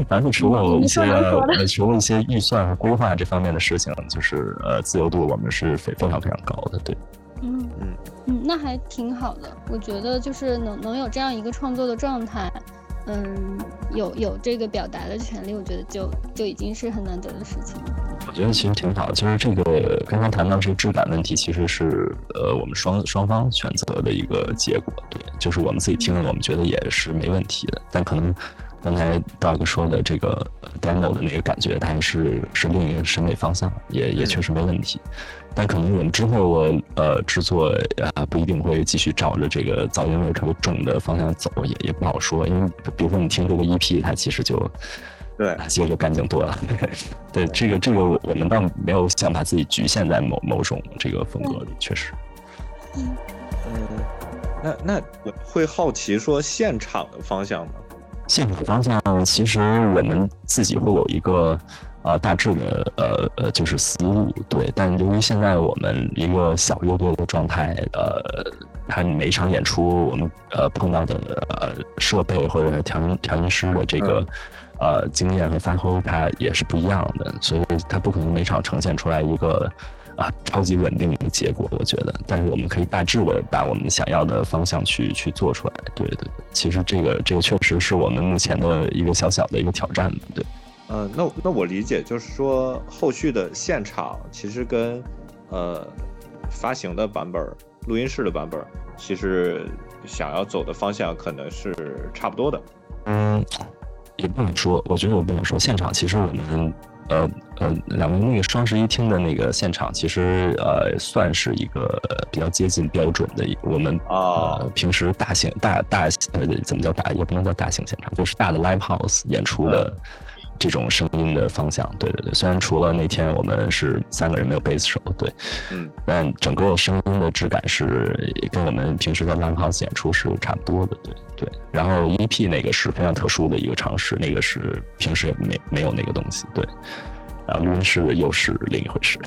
反正除了一些呃，除了一些预算和规划这方面的事情，就是呃，自由度我们是非非常非常高的。对，嗯嗯嗯，那还挺好的。我觉得就是能能有这样一个创作的状态，嗯，有有这个表达的权利，我觉得就就已经是很难得的事情了。我觉得其实挺好，就是这个刚刚谈到这个质感问题，其实是呃我们双双方选择的一个结果，对，就是我们自己听了，我们觉得也是没问题的。但可能刚才大哥说的这个 demo 的那个感觉，它是是另一个审美方向，也也确实没问题。但可能我们之后呃制作啊不一定会继续照着这个噪音味特别重的方向走，也也不好说。因为比如说你听这个 EP，它其实就。对，其实就干净多了。对，这个这个我们倒没有想把自己局限在某某种这个风格里，确实。嗯，那那我会好奇说现场的方向呢？现场方向其实我们自己会有一个呃大致的呃呃就是思路，对。但由于现在我们一个小乐队的状态，呃，它每一场演出我们呃碰到的呃设备或者调音调音师的这个。呃，经验和发挥它也是不一样的，所以它不可能每场呈现出来一个啊超级稳定的结果，我觉得。但是我们可以大致的把我们想要的方向去去做出来。对对对，其实这个这个确实是我们目前的一个小小的一个挑战。对，呃，那那我理解就是说，后续的现场其实跟呃发行的版本、录音室的版本，其实想要走的方向可能是差不多的。嗯，也不能说，我觉得我不能说，现场其实我们。呃呃，两个那个双十一厅的那个现场，其实呃算是一个比较接近标准的。我们啊，平时大型大大呃怎么叫大，也不能叫大型现场，就是大的 live house 演出的。这种声音的方向，对对对。虽然除了那天我们是三个人没有贝斯手，对，嗯，但整个声音的质感是跟我们平时在 live house 演出是差不多的，对对。然后 EP 那个是非常特殊的一个尝试，那个是平时也没没有那个东西，对。然后录音室又是另一回事。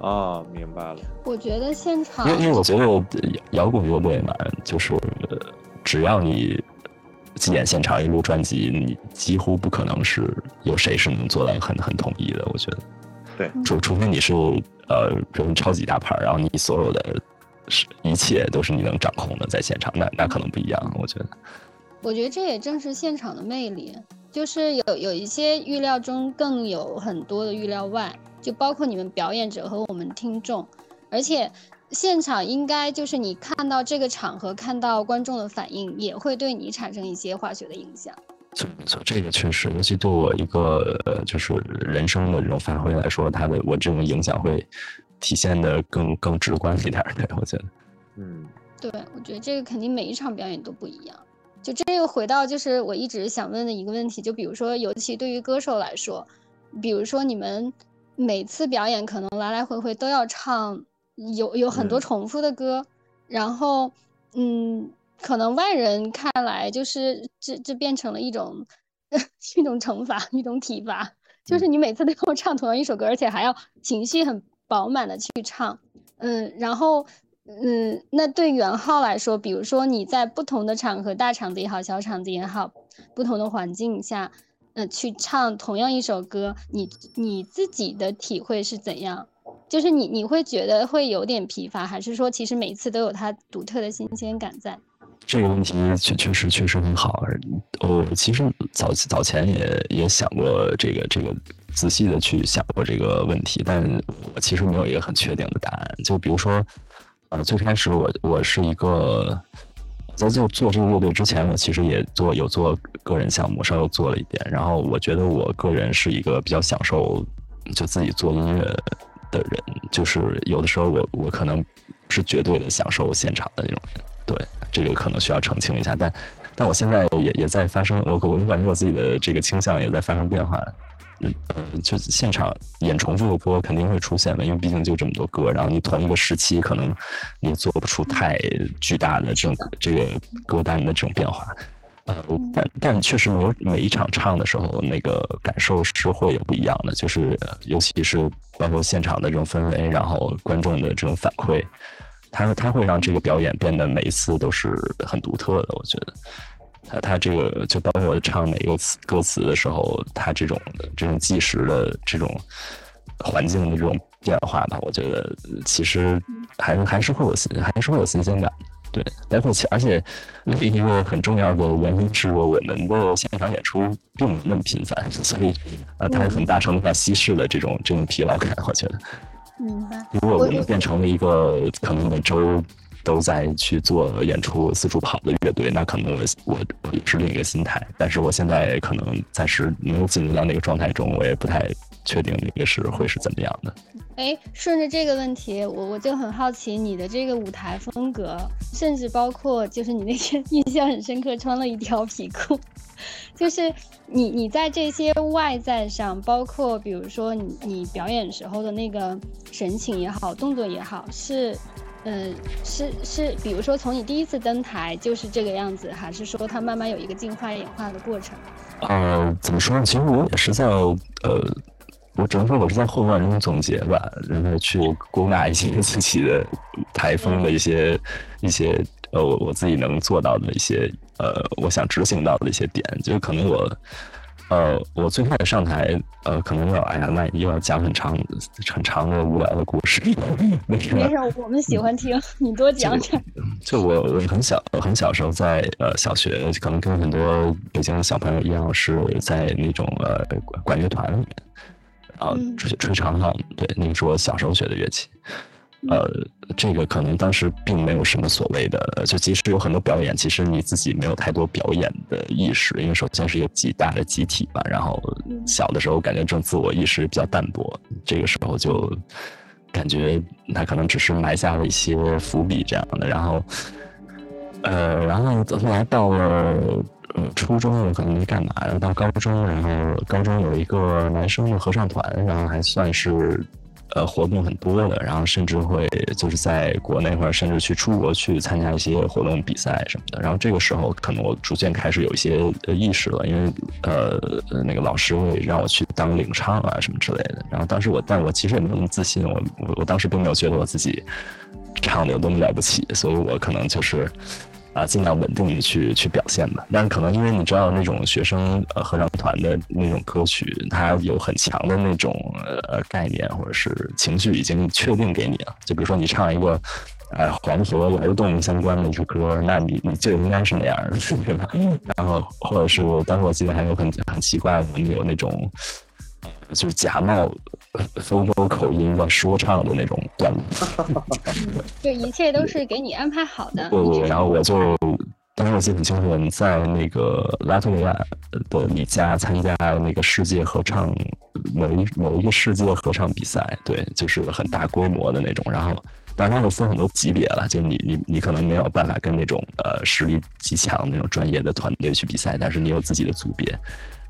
啊，明白了。我觉得现场，因为因为我觉得摇滚乐队嘛，就是只要你。演现场一录专辑，你几乎不可能是有谁是能做到很很统一的。我觉得，对，除除非你是呃，比如超级大牌，然后你所有的是一切都是你能掌控的，在现场，那那可能不一样。我觉得，我觉得这也正是现场的魅力，就是有有一些预料中更有很多的预料外，就包括你们表演者和我们听众，而且。现场应该就是你看到这个场合，看到观众的反应，也会对你产生一些化学的影响。错错，这个确实，尤其对我一个就是人生的这种发挥来说，它的我这种影响会体现的更更直观一点。对，我觉得，嗯，对，我觉得这个肯定每一场表演都不一样。就这个回到就是我一直想问的一个问题，就比如说，尤其对于歌手来说，比如说你们每次表演可能来来回回都要唱。有有很多重复的歌，然后，嗯，可能外人看来就是这这变成了一种 一种惩罚，一种体罚，就是你每次都要唱同样一首歌，而且还要情绪很饱满的去唱，嗯，然后，嗯，那对元昊来说，比如说你在不同的场合，大场子也好，小场子也好，不同的环境下，嗯，去唱同样一首歌，你你自己的体会是怎样？就是你，你会觉得会有点疲乏，还是说其实每次都有它独特的新鲜感在？这个问题确确实确实很好。我其实早早前也也想过这个这个仔细的去想过这个问题，但我其实没有一个很确定的答案。就比如说，呃，最开始我我是一个在做做这个乐队之前，我其实也做有做个人项目，稍微做了一点。然后我觉得我个人是一个比较享受就自己做音乐。的人就是有的时候我我可能是绝对的享受现场的那种，对这个可能需要澄清一下，但但我现在也也在发生，我我感觉我自己的这个倾向也在发生变化，嗯，就现场演重复的歌肯定会出现的，因为毕竟就这么多歌，然后你同一个时期可能你做不出太巨大的这种这个歌单的这种变化。呃，但但确实，我每一场唱的时候，那个感受是会有不一样的，就是尤其是包括现场的这种氛围，然后观众的这种反馈，它它会让这个表演变得每一次都是很独特的。我觉得，它它这个就包括我唱每一个词歌词的时候，它这种这种计时的这种环境的这种变化吧，我觉得其实还是还是会有新还是会有新鲜感。对，包括且而且另一个很重要的原因是，我们的现场演出并不那么频繁，所以呃，它很大程度上稀释了这种这种疲劳感。我觉得，明白。如果我们变成了一个可能每周都在去做演出、四处跑的乐队，那可能我我我是另一个心态。但是我现在可能暂时没有进入到那个状态中，我也不太确定那个是会是怎么样的。哎，顺着这个问题，我我就很好奇你的这个舞台风格，甚至包括就是你那天 印象很深刻，穿了一条皮裤，就是你你在这些外在上，包括比如说你你表演时候的那个神情也好，动作也好，是，嗯，是是，比如说从你第一次登台就是这个样子，还是说它慢慢有一个进化演化的过程？呃，怎么说呢？其实我也是在呃。我只能说，我是在混乱中总结吧，然后去归纳一些自己的台风的一些一些呃，我我自己能做到的一些呃，我想执行到的一些点，就是可能我呃，我最开始上台呃，可能要哎呀，那又要讲很长很长的无聊的故事。没事，我们喜欢听，你多讲讲。就我我很小很小时候在呃小学，可能跟很多北京的小朋友一样，是在那种呃管乐团里面。啊，吹吹长号，对，那个是我小时候学的乐器。呃，这个可能当时并没有什么所谓的，就即使有很多表演，其实你自己没有太多表演的意识，因为首先是一个极大的集体吧，然后小的时候感觉这种自我意识比较淡薄，这个时候就感觉他可能只是埋下了一些伏笔这样的，然后，呃，然后后来到了呃初中，我可能没干嘛，然后到高中，然后高中有一个男生的合唱团，然后还算是。呃，活动很多的，然后甚至会就是在国内或者甚至去出国去参加一些活动比赛什么的。然后这个时候，可能我逐渐开始有一些意识了，因为呃，那个老师会让我去当领唱啊什么之类的。然后当时我，但我其实也没有那么自信，我我我当时并没有觉得我自己唱的有多么了不起，所以我可能就是。啊，尽量稳定的去去表现吧。但是可能因为你知道那种学生合唱团的那种歌曲，它有很强的那种呃概念或者是情绪已经确定给你了。就比如说你唱一个呃黄河流动相关的一首歌，那你你就应该是那样的，对吧？然后或者是当时我记得还有很很奇怪的，有那种。就是假冒非洲口音的说唱的那种段子，就一切都是给你安排好的。不不，然后我就当时我记得很清楚，你在那个拉脱维亚的你家参加那个世界合唱某一某一个世界合唱比赛，对，就是很大规模的那种。然后当然会分很多级别了，就你你你可能没有办法跟那种呃实力极强那种专业的团队去比赛，但是你有自己的组别。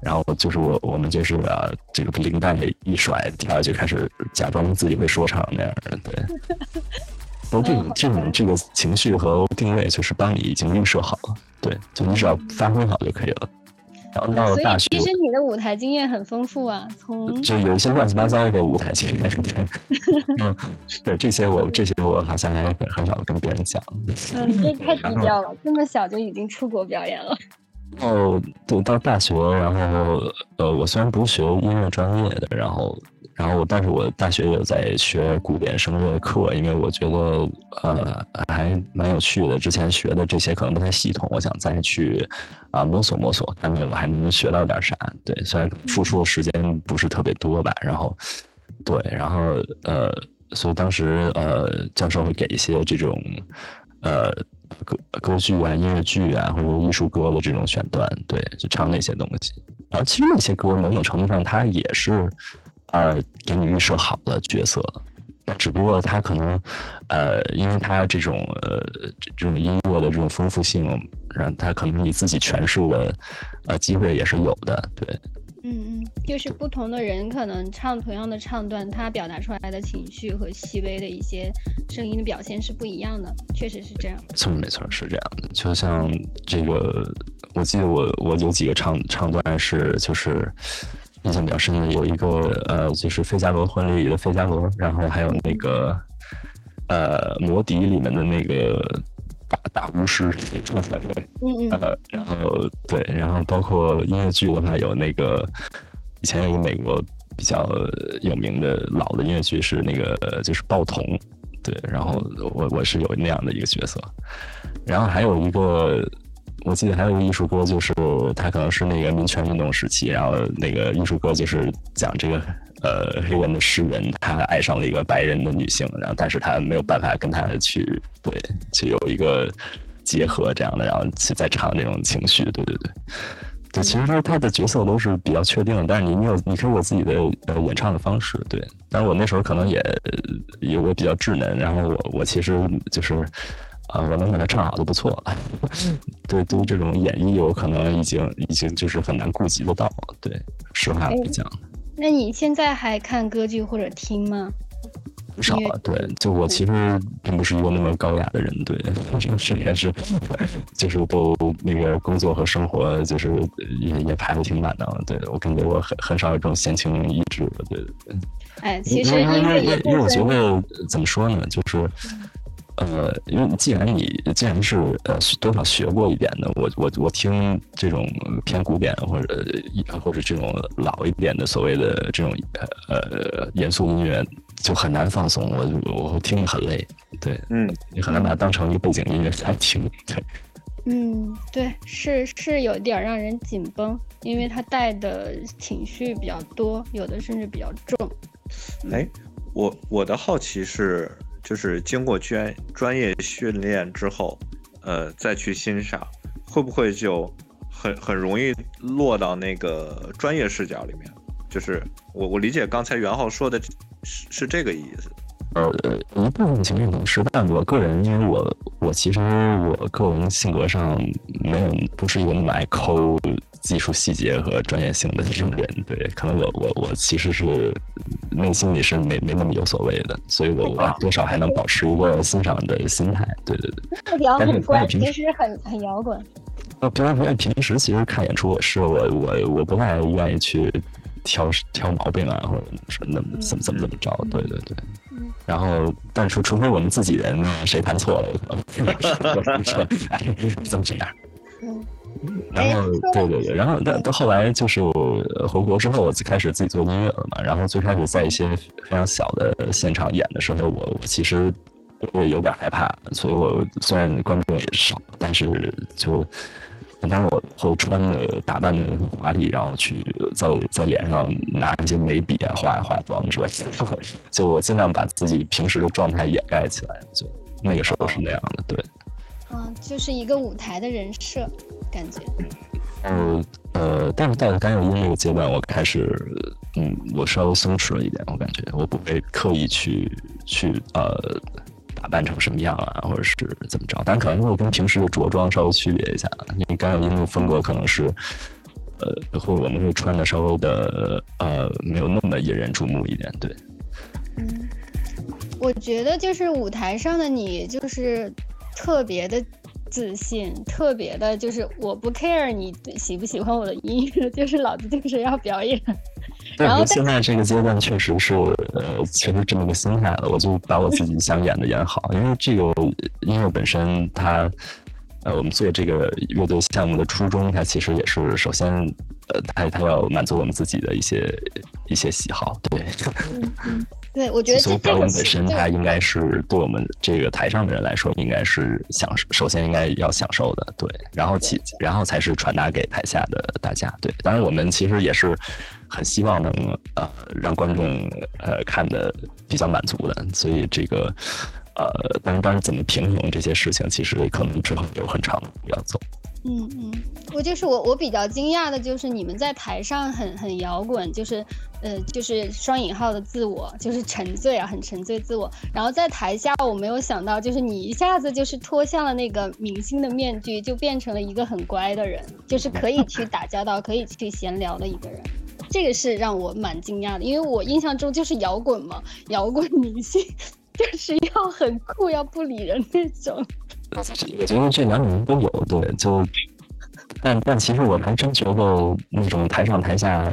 然后就是我，我们就是啊，这个领带一甩，跳下就开始假装自己会说唱那样的，对。都这种这种这个情绪和定位，就是帮你已经预设好了，对，就你只要发挥好就可以了。然后到了大学，其实你的舞台经验很丰富啊，从就有一些乱七八糟的舞台经验，对，嗯，对这些我这些我好像还很少跟别人讲。嗯，这太低调 了，这么小就已经出国表演了。哦，读到大学，然后呃，我虽然不是学音乐专业的，然后，然后我，但是我大学有在学古典声乐课，因为我觉得呃还蛮有趣的。之前学的这些可能不太系统，我想再去啊摸索摸索，看看我还能学到点啥。对，虽然付出的时间不是特别多吧，然后，对，然后呃，所以当时呃教授会给一些这种呃。歌歌剧啊、音乐剧啊，或者艺术歌的这种选段，对，就唱那些东西。然后其实那些歌某种程度上，它也是呃给你预设好的角色，只不过它可能呃，因为它这种呃这种音乐的这种丰富性，让它可能你自己诠释的呃机会也是有的，对。嗯嗯，就是不同的人可能唱同样的唱段，他表达出来的情绪和细微的一些声音的表现是不一样的，确实是这样。没错，没错，是这样的。就像这个，我记得我我有几个唱唱段是就是印象比较深的，有一个呃，就是《费加罗婚礼》里的费加罗，然后还有那个呃《魔笛》里面的那个。大巫师，嗯嗯，然后对，然后包括音乐剧的话，有那个以前有个美国比较有名的老的音乐剧是那个就是报童，对，然后我我是有那样的一个角色，然后还有一个我记得还有一个艺术歌，就是他可能是那个民权运动时期，然后那个艺术歌就是讲这个。呃，黑人的诗人，他爱上了一个白人的女性，然后但是他没有办法跟他去对去有一个结合这样的，然后去再唱这种情绪，对对对，对，其实他他的角色都是比较确定的，但是你你有你可以有自己的呃演唱的方式，对，但是我那时候可能也有个比较稚嫩，然后我我其实就是啊，我能把它唱好就不错了，对，对于这种演绎，我可能已经已经就是很难顾及得到，对，实话来讲。那你现在还看歌剧或者听吗？很少啊，对，就我其实并不是一个那么高雅的人，对，是也是，就是都那个工作和生活就是也也排的挺满的，对我感觉我很很少有这种闲情逸致对对。哎，其实因为因为我觉得怎么说呢，就是。呃，因为既然你既然是呃多少学过一点的，我我我听这种偏古典或者或者这种老一点的所谓的这种呃呃严肃音乐，就很难放松，我我听很累，对，嗯，你很难把它当成一个背景音乐来听，对，嗯，对，是是有点让人紧绷，因为它带的情绪比较多，有的甚至比较重。哎，我我的好奇是。就是经过专专业训练之后，呃，再去欣赏，会不会就很很容易落到那个专业视角里面？就是我我理解刚才袁浩说的是是这个意思。呃，一部分情绪可能是，但我个人，因为我我其实我个人性格上没有不是一个爱抠技术细节和专业性的这种人，对，可能我我我其实是内心里是没没那么有所谓的，所以我我多少还能保持一个欣赏的心态，对对对。摇很怪，其实很很摇滚。呃，平常平时其实看演出，我是我我我不太愿意去。挑挑毛病啊，或者说那么怎么怎么怎么着？对对对。然后，但是除非我们自己人，谁弹错了，怎么这样？嗯。然后，对对对，然后到到后来就是我回国之后，我就开始自己做音乐了嘛。然后最开始在一些非常小的现场演的时候，我我其实会有点害怕，所以我虽然观众也少，但是就。当我会穿的打扮的华丽，然后去在在脸上拿一些眉笔啊，化化妆之类的，就我尽量把自己平时的状态掩盖起来，就那个时候是那样的，对。嗯，就是一个舞台的人设感觉。嗯呃，但是到了干扰音那个阶段，我开始嗯，我稍微松弛了一点，我感觉我不会刻意去去呃。打扮成什么样啊，或者是怎么着？但可能会跟平时的着装稍微区别一下，因为刚有音的风格可能是，呃，或我们会穿的稍微的呃，没有那么引人注目一点。对，嗯，我觉得就是舞台上的你就是特别的自信，特别的就是我不 care 你喜不喜欢我的音乐，就是老子就是要表演。然后现在这个阶段确实是，呃，确实这么个心态了。我就把我自己想演的演好，因为这个音乐本身，它，呃，我们做这个乐队项目的初衷，它其实也是首先，呃，它它要满足我们自己的一些一些喜好，对。对，我觉得所以表演本身，它应该是对我们这个台上的人来说，应该是享受，首先应该要享受的，对。然后其然后才是传达给台下的大家，对。当然，我们其实也是很希望能呃让观众呃看的比较满足的，所以这个呃，但是当然怎么平衡这些事情，其实可能之后有很长要走。嗯嗯，我就是我，我比较惊讶的就是你们在台上很很摇滚，就是，呃，就是双引号的自我，就是沉醉啊，很沉醉自我。然后在台下，我没有想到，就是你一下子就是脱下了那个明星的面具，就变成了一个很乖的人，就是可以去打交道、可以去闲聊的一个人。这个是让我蛮惊讶的，因为我印象中就是摇滚嘛，摇滚明星就是要很酷，要不理人那种。我觉得这两种人都有，对，就，但但其实我还真觉得那种台上台下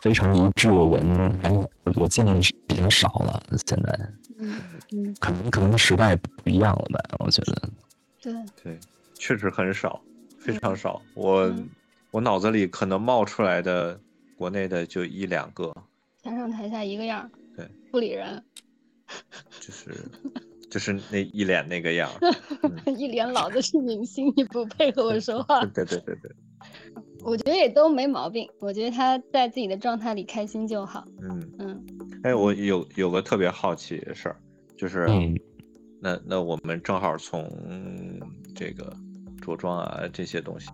非常一致的文，还我见的比较少了。现在，嗯嗯，可能可能时代不一样了吧？我觉得，对对，确实很少，非常少。我我脑子里可能冒出来的国内的就一两个，台上台下一个样，对，不理人，就是。就是那一脸那个样，一脸老子是明星，你不配合我说话。对对对对，我觉得也都没毛病。我觉得他在自己的状态里开心就好。嗯嗯。哎，我有有个特别好奇的事儿，就是，那那我们正好从这个着装啊这些东西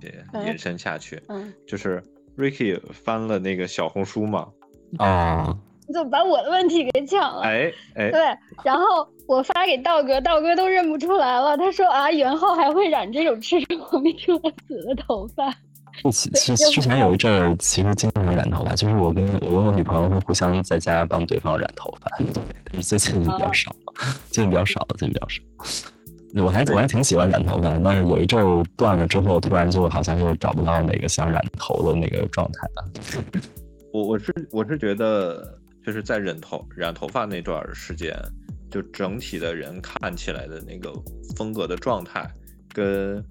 延伸下去，嗯，就是 Ricky 翻了那个小红书嘛，啊。你怎么把我的问题给抢了？哎哎，对，然后我发给道哥，道哥都认不出来了。他说啊，元昊还会染这种赤橙黄绿青蓝紫的头发。其其之前有一阵儿，其实经常染头发，就是我跟我跟我女朋友会互相在家帮对方染头发。但是最近比较少，最近比较少，最近比较少。我还我还挺喜欢染头发，但是有一阵儿断了之后，突然就好像又找不到那个想染头的那个状态了。我我是我是觉得。就是在染头染头发那段时间，就整体的人看起来的那个风格的状态，跟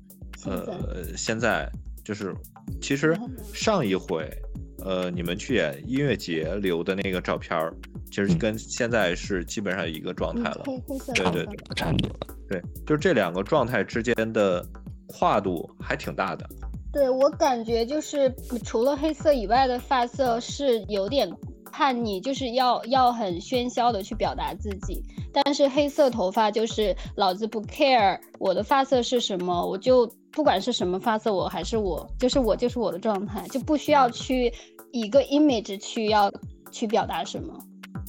呃现在就是，其实上一回呃你们去演音乐节留的那个照片儿，其实跟现在是基本上一个状态了。对对对，差不多。对，就这两个状态之间的跨度还挺大的。对我感觉就是除了黑色以外的发色是有点。叛逆就是要要很喧嚣的去表达自己，但是黑色头发就是老子不 care 我的发色是什么，我就不管是什么发色，我还是我，就是我就是我的状态，就不需要去一个 image 去要去表达什么。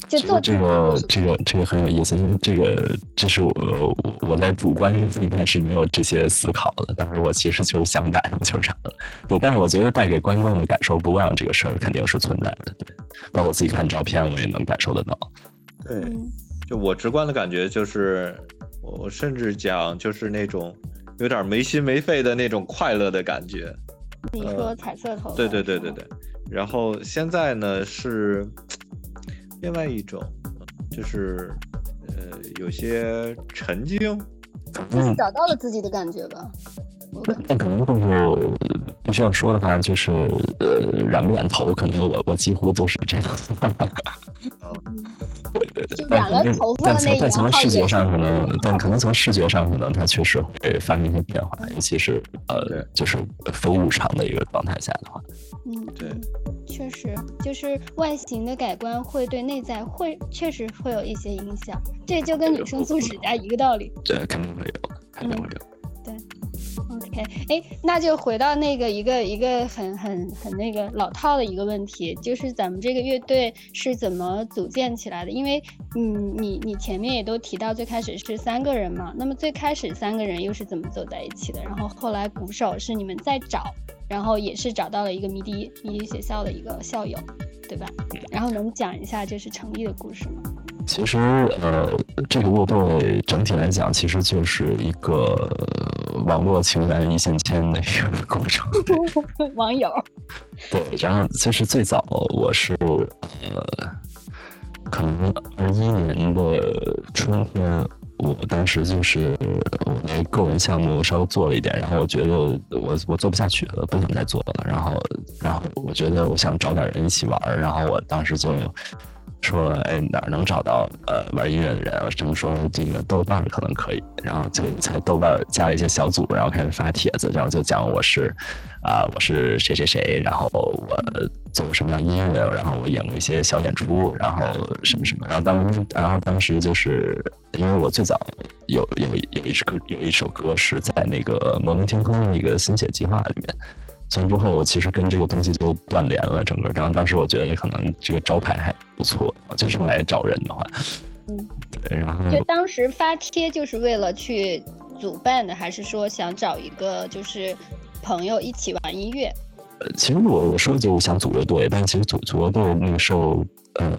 就这个这个这个这个很有意思，因为这个这是我我在主观里面是没有这些思考的，但是我其实就是想感就是这样的。对，但是我觉得带给观众的感受不一样，这个事儿肯定是存在的。对，包括我自己看照片，我也能感受得到。对，就我直观的感觉就是，我甚至讲就是那种有点没心没肺的那种快乐的感觉。你说彩色头？对对对对对。然后现在呢是。另外一种，就是呃，有些沉静，就是找到了自己的感觉吧。那可能就是必须要说的话，就是呃，染不染头，可能我我几乎都是这样。就染了头发那但从视觉上可能，但可能从视觉上可能它确实会发生一些变化，尤其是呃，就是非日常的一个状态下的话。嗯，对。确实，就是外形的改观会对内在会确实会有一些影响，这就跟女生做指甲一个道理。对，肯定会有，肯定会有。哎，那就回到那个一个一个很很很那个老套的一个问题，就是咱们这个乐队是怎么组建起来的？因为，你，你你前面也都提到，最开始是三个人嘛，那么最开始三个人又是怎么走在一起的？然后后来鼓手是你们在找。然后也是找到了一个迷笛迷笛学校的一个校友，对吧？然后能讲一下就是成立的故事吗？其实，呃，这个乐队整体来讲，其实就是一个网络情缘一线牵的一个 过程。网友。对，然后其实最早我是呃，可能二一年的春天。我当时就是我那个人项目稍微做了一点，然后我觉得我我做不下去了，不想再做了。然后然后我觉得我想找点人一起玩，然后我当时就说，哎，哪能找到呃玩音乐的人？这么说，这个豆瓣可能可以。然后就在豆瓣加了一些小组，然后开始发帖子，然后就讲我是。啊，我是谁谁谁，然后我做过什么样音乐，然后我演过一些小演出，然后什么什么，然后当然后当时就是因为我最早有有有一首歌有一首歌是在那个摩登天空那个新写计划里面，从之后其实跟这个东西就断联了整个，然后当时我觉得可能这个招牌还不错，就是来找人的话，嗯，对，然后就当时发帖就是为了去主办的，还是说想找一个就是。朋友一起玩音乐，呃，其实我我说就想组乐队，但是其实组组乐队那个时候，呃，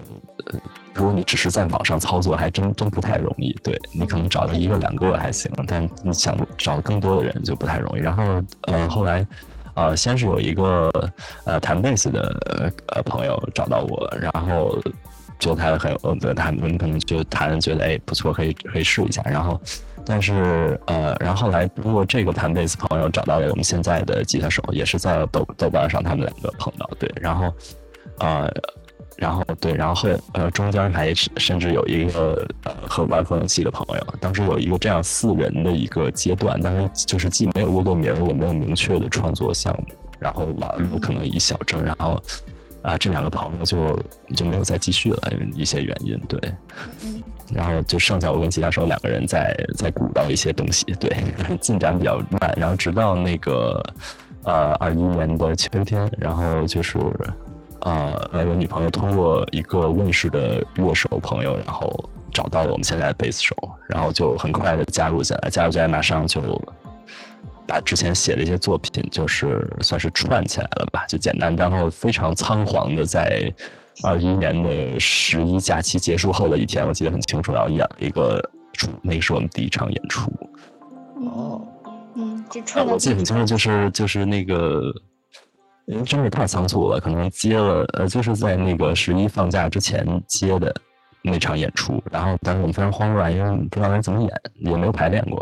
如果你只是在网上操作，还真真不太容易。对你可能找到一个两个还行，但你想找更多的人就不太容易。然后，呃，后来，呃，先是有一个呃弹贝斯的呃朋友找到我，然后就他很有他们可能就弹觉得哎不错，可以可以试一下，然后。但是，呃，然后后来通过这个弹贝斯朋友找到了我们现在的吉他手，也是在豆豆瓣上他们两个碰到，对，然后，呃，然后对，然后呃中间还甚至有一个呃和玩合成器的朋友，当时有一个这样四人的一个阶段，但是就是既没有过过名，也没有明确的创作项目，然后玩了可能一小阵，然后啊这两个朋友就就没有再继续了，因为一些原因，对。然后就剩下我跟吉他手两个人在在鼓捣一些东西，对，进展比较慢。然后直到那个呃二一年的秋天，然后就是呃我女朋友通过一个问世的乐手朋友，然后找到了我们现在的贝斯手，然后就很快的加入进来，加入进来马上就把之前写的一些作品就是算是串起来了吧，就简单，然后非常仓皇的在。二一年的十一假期结束后的一天，我记得很清楚，然后演了一个出，那个是我们第一场演出。哦，嗯，就串我记得很清楚，就是就是那个，因为真是太仓促了，可能接了呃，就是在那个十一放假之前接的那场演出，然后当时我们非常慌乱，因为不知道该怎么演，也没有排练过，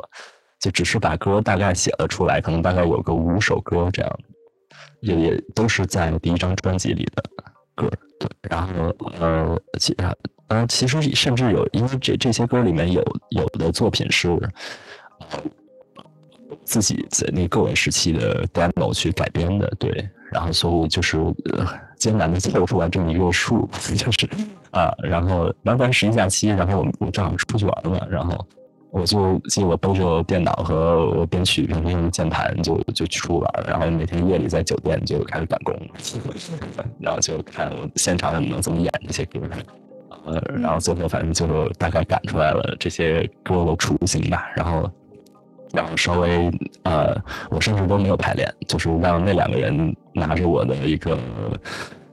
就只是把歌大概写了出来，可能大概有个五首歌这样，也也都是在第一张专辑里的歌。对然后，呃，其他，嗯，其实甚至有，因为这这些歌里面有有的作品是，呃，自己在那个人时期的 demo 去改编的，对，然后所以就是呃艰难的凑出来这么一个数，就是啊，然后刚刚十一假期，然后我们我正好出去玩了，然后我就记我背着电脑和我编曲用键盘就就去出玩，然后每天夜里在酒店就开始赶工，然后就看我现场能怎么演这些歌。呃，然后最后反正就大概赶出来了这些歌的雏形吧，然后，然后稍微呃，我甚至都没有排练，就是让那两个人拿着我的一个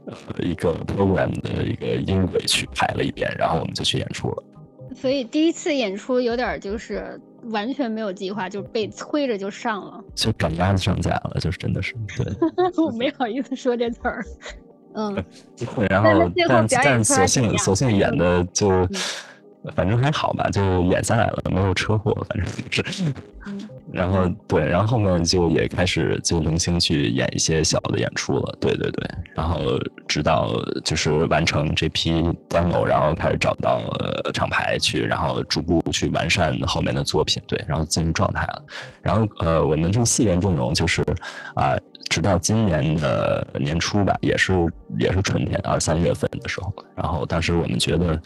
呃一个 program 的一个音轨去排了一遍，然后我们就去演出了。所以第一次演出有点就是完全没有计划，就被催着就上了，就赶鸭子上架了，就是真的是对。我没好意思说这词儿。嗯，然后但但索性索性演的就，反正还好吧，就演下来了，没有车祸，反正就是。然后对，然后后面就也开始就零星去演一些小的演出了，对对对。然后直到就是完成这批 demo，然后开始找到厂牌去，然后逐步去完善后面的作品，对，然后进入状态了。然后呃，我们这四人阵容就是啊。直到今年的年初吧，也是也是春天二三月份的时候，然后当时我们觉得，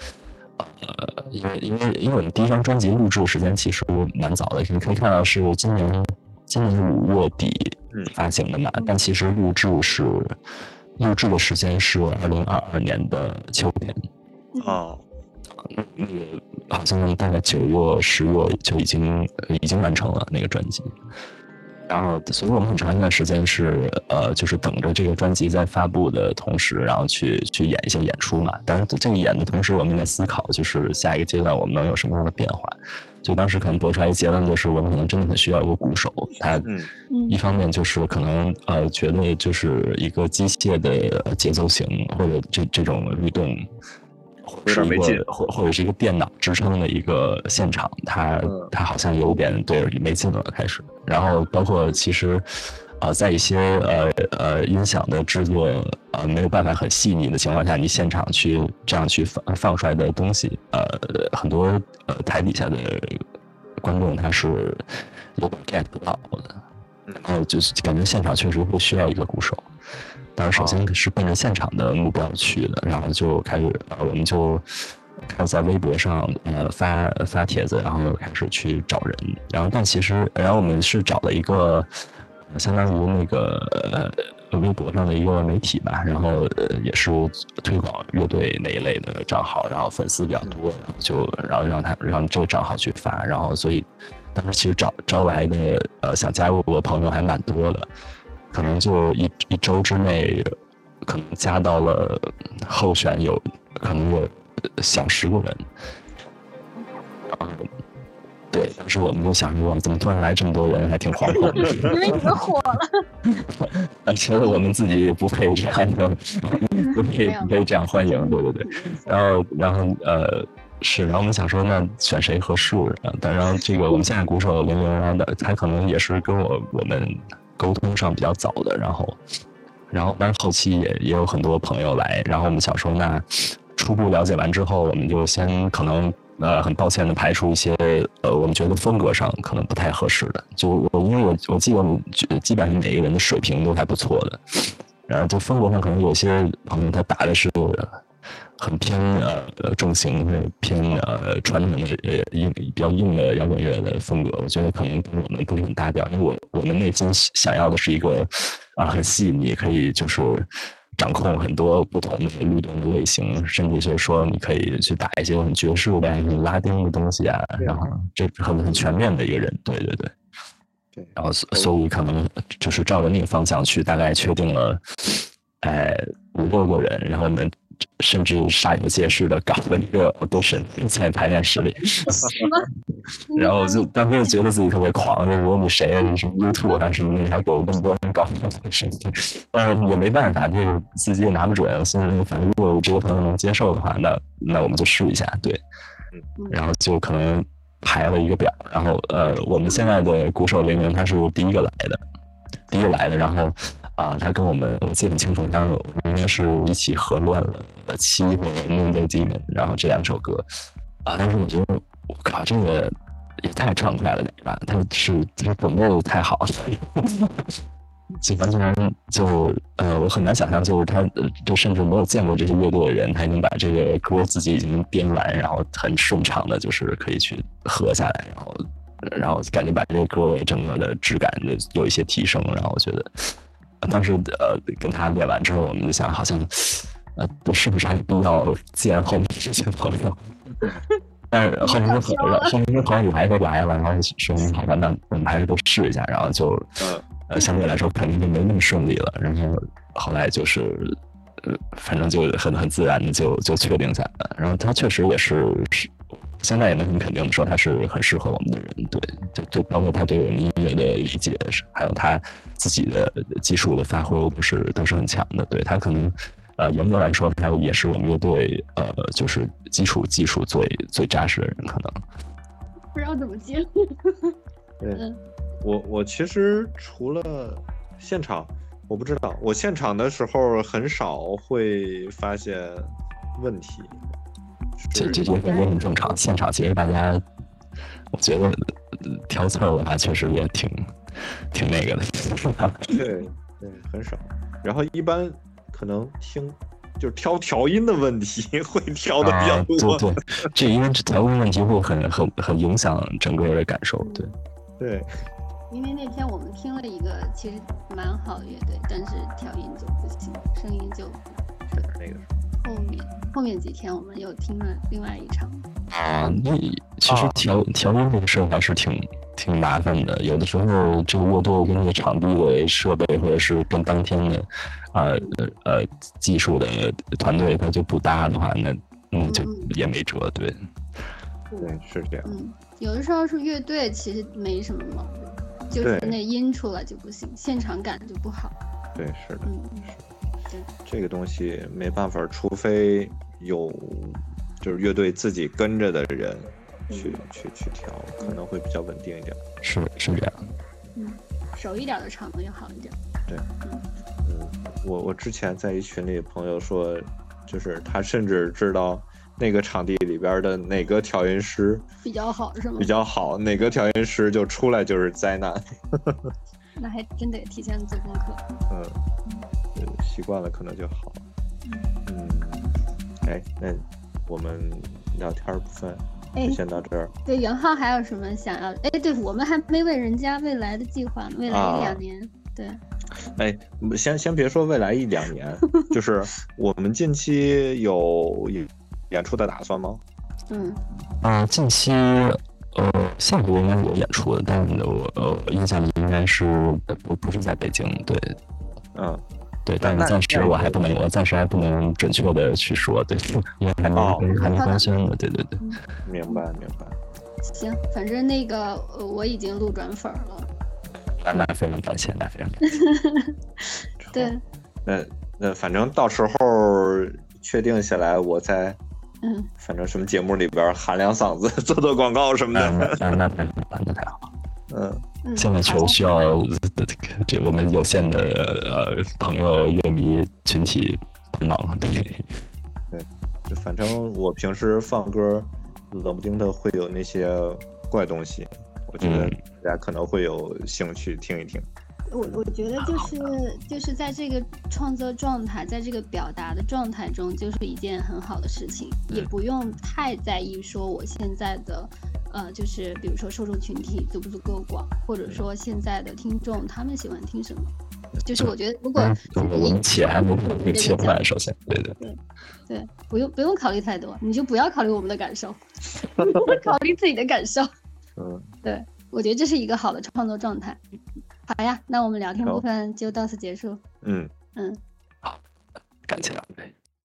呃，因为因为因为我们第一张专辑录制时间其实蛮早的，你可以看到是今年今年五月底发行的嘛，但其实录制是录制的时间是二零二二年的秋天，哦，那个好像大概九月十月就已经已经完成了那个专辑。然后，所以我们很长一段时间是，呃，就是等着这个专辑在发布的同时，然后去去演一些演出嘛。但是这个演的同时，我们在思考，就是下一个阶段我们能有什么样的变化。就当时可能得出来一结论，就是我们可能真的很需要一个鼓手。他一方面就是可能呃，觉得就是一个机械的节奏型或者这这种律动。是一个或或者是一个电脑支撑的一个现场，它它好像有点对没劲了开始。然后包括其实，呃，在一些呃呃音响的制作呃没有办法很细腻的情况下，你现场去这样去放放出来的东西，呃，很多呃台底下的观众他是有 get 不到的，然后就是感觉现场确实会需要一个鼓手。当然，首先是奔着现场的目标去的，然后就开始，我们就开始在微博上呃发发帖子，然后开始去找人，然后但其实，然后我们是找了一个相当于那个呃微博上的一个媒体吧，然后呃也是推广乐队那一类的账号，然后粉丝比较多，然后就然后让他让这个账号去发，然后所以当时其实找招来的呃想加入我的朋友还蛮多的。可能就一一周之内，可能加到了候选有可能有小十个人。然后，对，当时我们就想说，怎么突然来这么多人，还挺惶恐的。因为你们火了。觉得我们自己不配这样的，不配不配这样欢迎，对对对。然后，然后呃，是，然后我们想说，那选谁合适？但然后这个我们现在鼓手零零的，他可能也是跟我我们。沟通上比较早的，然后，然后，但是后期也也有很多朋友来，然后我们想说，那初步了解完之后，我们就先可能呃，很抱歉的排除一些呃，我们觉得风格上可能不太合适的。就我因为我我记得我们基本上每个人的水平都还不错的，然后就风格上可能有些朋友他打的是。很偏呃重型，偏呃传统的呃硬比较硬的摇滚乐的风格，我觉得可能跟我们不是很搭调。因为我我们内心想要的是一个啊很细腻，可以就是掌控很多不同的律动的类型，甚至就是说你可以去打一些很爵士的、很拉丁的东西啊，然后这很很全面的一个人。对对对，对。然后所以可能就是照着那个方向去，大概确定了哎五六个人，然后我们。甚至煞有介事的搞了一个都是在排练室里，然后就当时就觉得自己特别狂，就说你谁啊？你什么 YouTube 啊什么的，还给我那么多人搞这个事情。但是也没办法，就是自己也拿不准。现在反正如果这个朋友能接受的话，那那我们就试一下，对。然后就可能排了一个表，然后呃，我们现在的鼓手林明他是第一个来的，第一个来的，然后。啊，他跟我们我记得很清楚，当时应该是一起合乱了《七》和《Moon Day Demon》，然后这两首歌啊，但是我觉得我靠，这个也太畅快了点吧？他是他准备的太好了，就完全就呃，我很难想象，就是他就甚至没有见过这些乐队的人，他已经把这个歌自己已经编完，然后很顺畅的，就是可以去合下来，然后然后感觉把这个歌整个的质感就有一些提升，然后我觉得当时呃跟他练完之后，我们就想，好像呃是不是还必要见后面这些朋友？但是后面说朋友，后面说朋友来都来了，然后说好吧，那我们还是都试一下，然后就呃相对来说肯定就没那么顺利了。然后后来就是呃，反正就很很自然的就就确定下来了。然后他确实也是是，现在也能很肯定的说他是很适合我们的人。对，就就包括他对我们音乐的理解，还有他自己的技术的发挥，不是都是很强的。对他可能。呃，严格来说，他也是我们乐队呃，就是基础技术最最扎实的人，可能不知道怎么接。对，我我其实除了现场，我不知道，我现场的时候很少会发现问题。这这这也很正常。现场其实大家，我觉得挑刺儿的话，确实也挺挺那个的。对对，很少。然后一般。可能听就是挑调音的问题 会挑的比较多，对对，这因为调音问题会很很很影响整个的感受，对对。因为那天我们听了一个其实蛮好的乐队，但是调音就不行，声音就那个后面后面几天我们又听了另外一场啊，那其实调调音这个事儿还是挺挺麻烦的，有的时候这个沃多跟那个场地的设备或者是跟当天的。呃呃，技术的团队他就不搭的话，那那就也没辙，对。对，是这样。嗯，有的时候是乐队其实没什么毛病，就是那音出来就不行，现场感就不好。对，是的。嗯，是。这个东西没办法，除非有就是乐队自己跟着的人去去去调，可能会比较稳定一点。是是这样。嗯，熟一点的场子要好一点。对。嗯。嗯，我我之前在一群里，朋友说，就是他甚至知道那个场地里边的哪个调音师比较好，是吗？比较好，哪个调音师就出来就是灾难。那还真得提前做功课。嗯，习惯了可能就好。嗯，哎，那我们聊天部分就先到这儿。对，袁浩还有什么想要？哎，对我们还没问人家未来的计划，未来一两年，对。哎，先先别说未来一两年，就是我们近期有演出的打算吗？嗯，啊，近期呃，下个月应该有演出的，但我呃印象里应该是不不是在北京，对，嗯，对，但是暂时我还不能，我暂时还不能准确的去说，对，因为还没还没官宣呢，对对对，明白明白。行，反正那个我已经路转粉了。那非常感谢，那非常感谢。对，那那反正到时候确定下来，我再嗯，反正什么节目里边喊两嗓子，做做广告什么的。那那那那太好了。嗯，现在球需要这我们有限的呃朋友乐迷群体帮忙。对，对，就反正我平时放歌，冷不丁的会有那些怪东西。我觉得大家可能会有兴趣听一听。我我觉得就是就是在这个创作状态，在这个表达的状态中，就是一件很好的事情，也不用太在意说我现在的，呃，就是比如说受众群体足不足够广，或者说现在的听众他们喜欢听什么。就是我觉得如果我们且还没有切换，首先对对对对，不用不用考虑太多，你就不要考虑我们的感受，考虑自己的感受。嗯，对，我觉得这是一个好的创作状态。好呀，那我们聊天部分就到此结束。嗯嗯，好，感谢两位。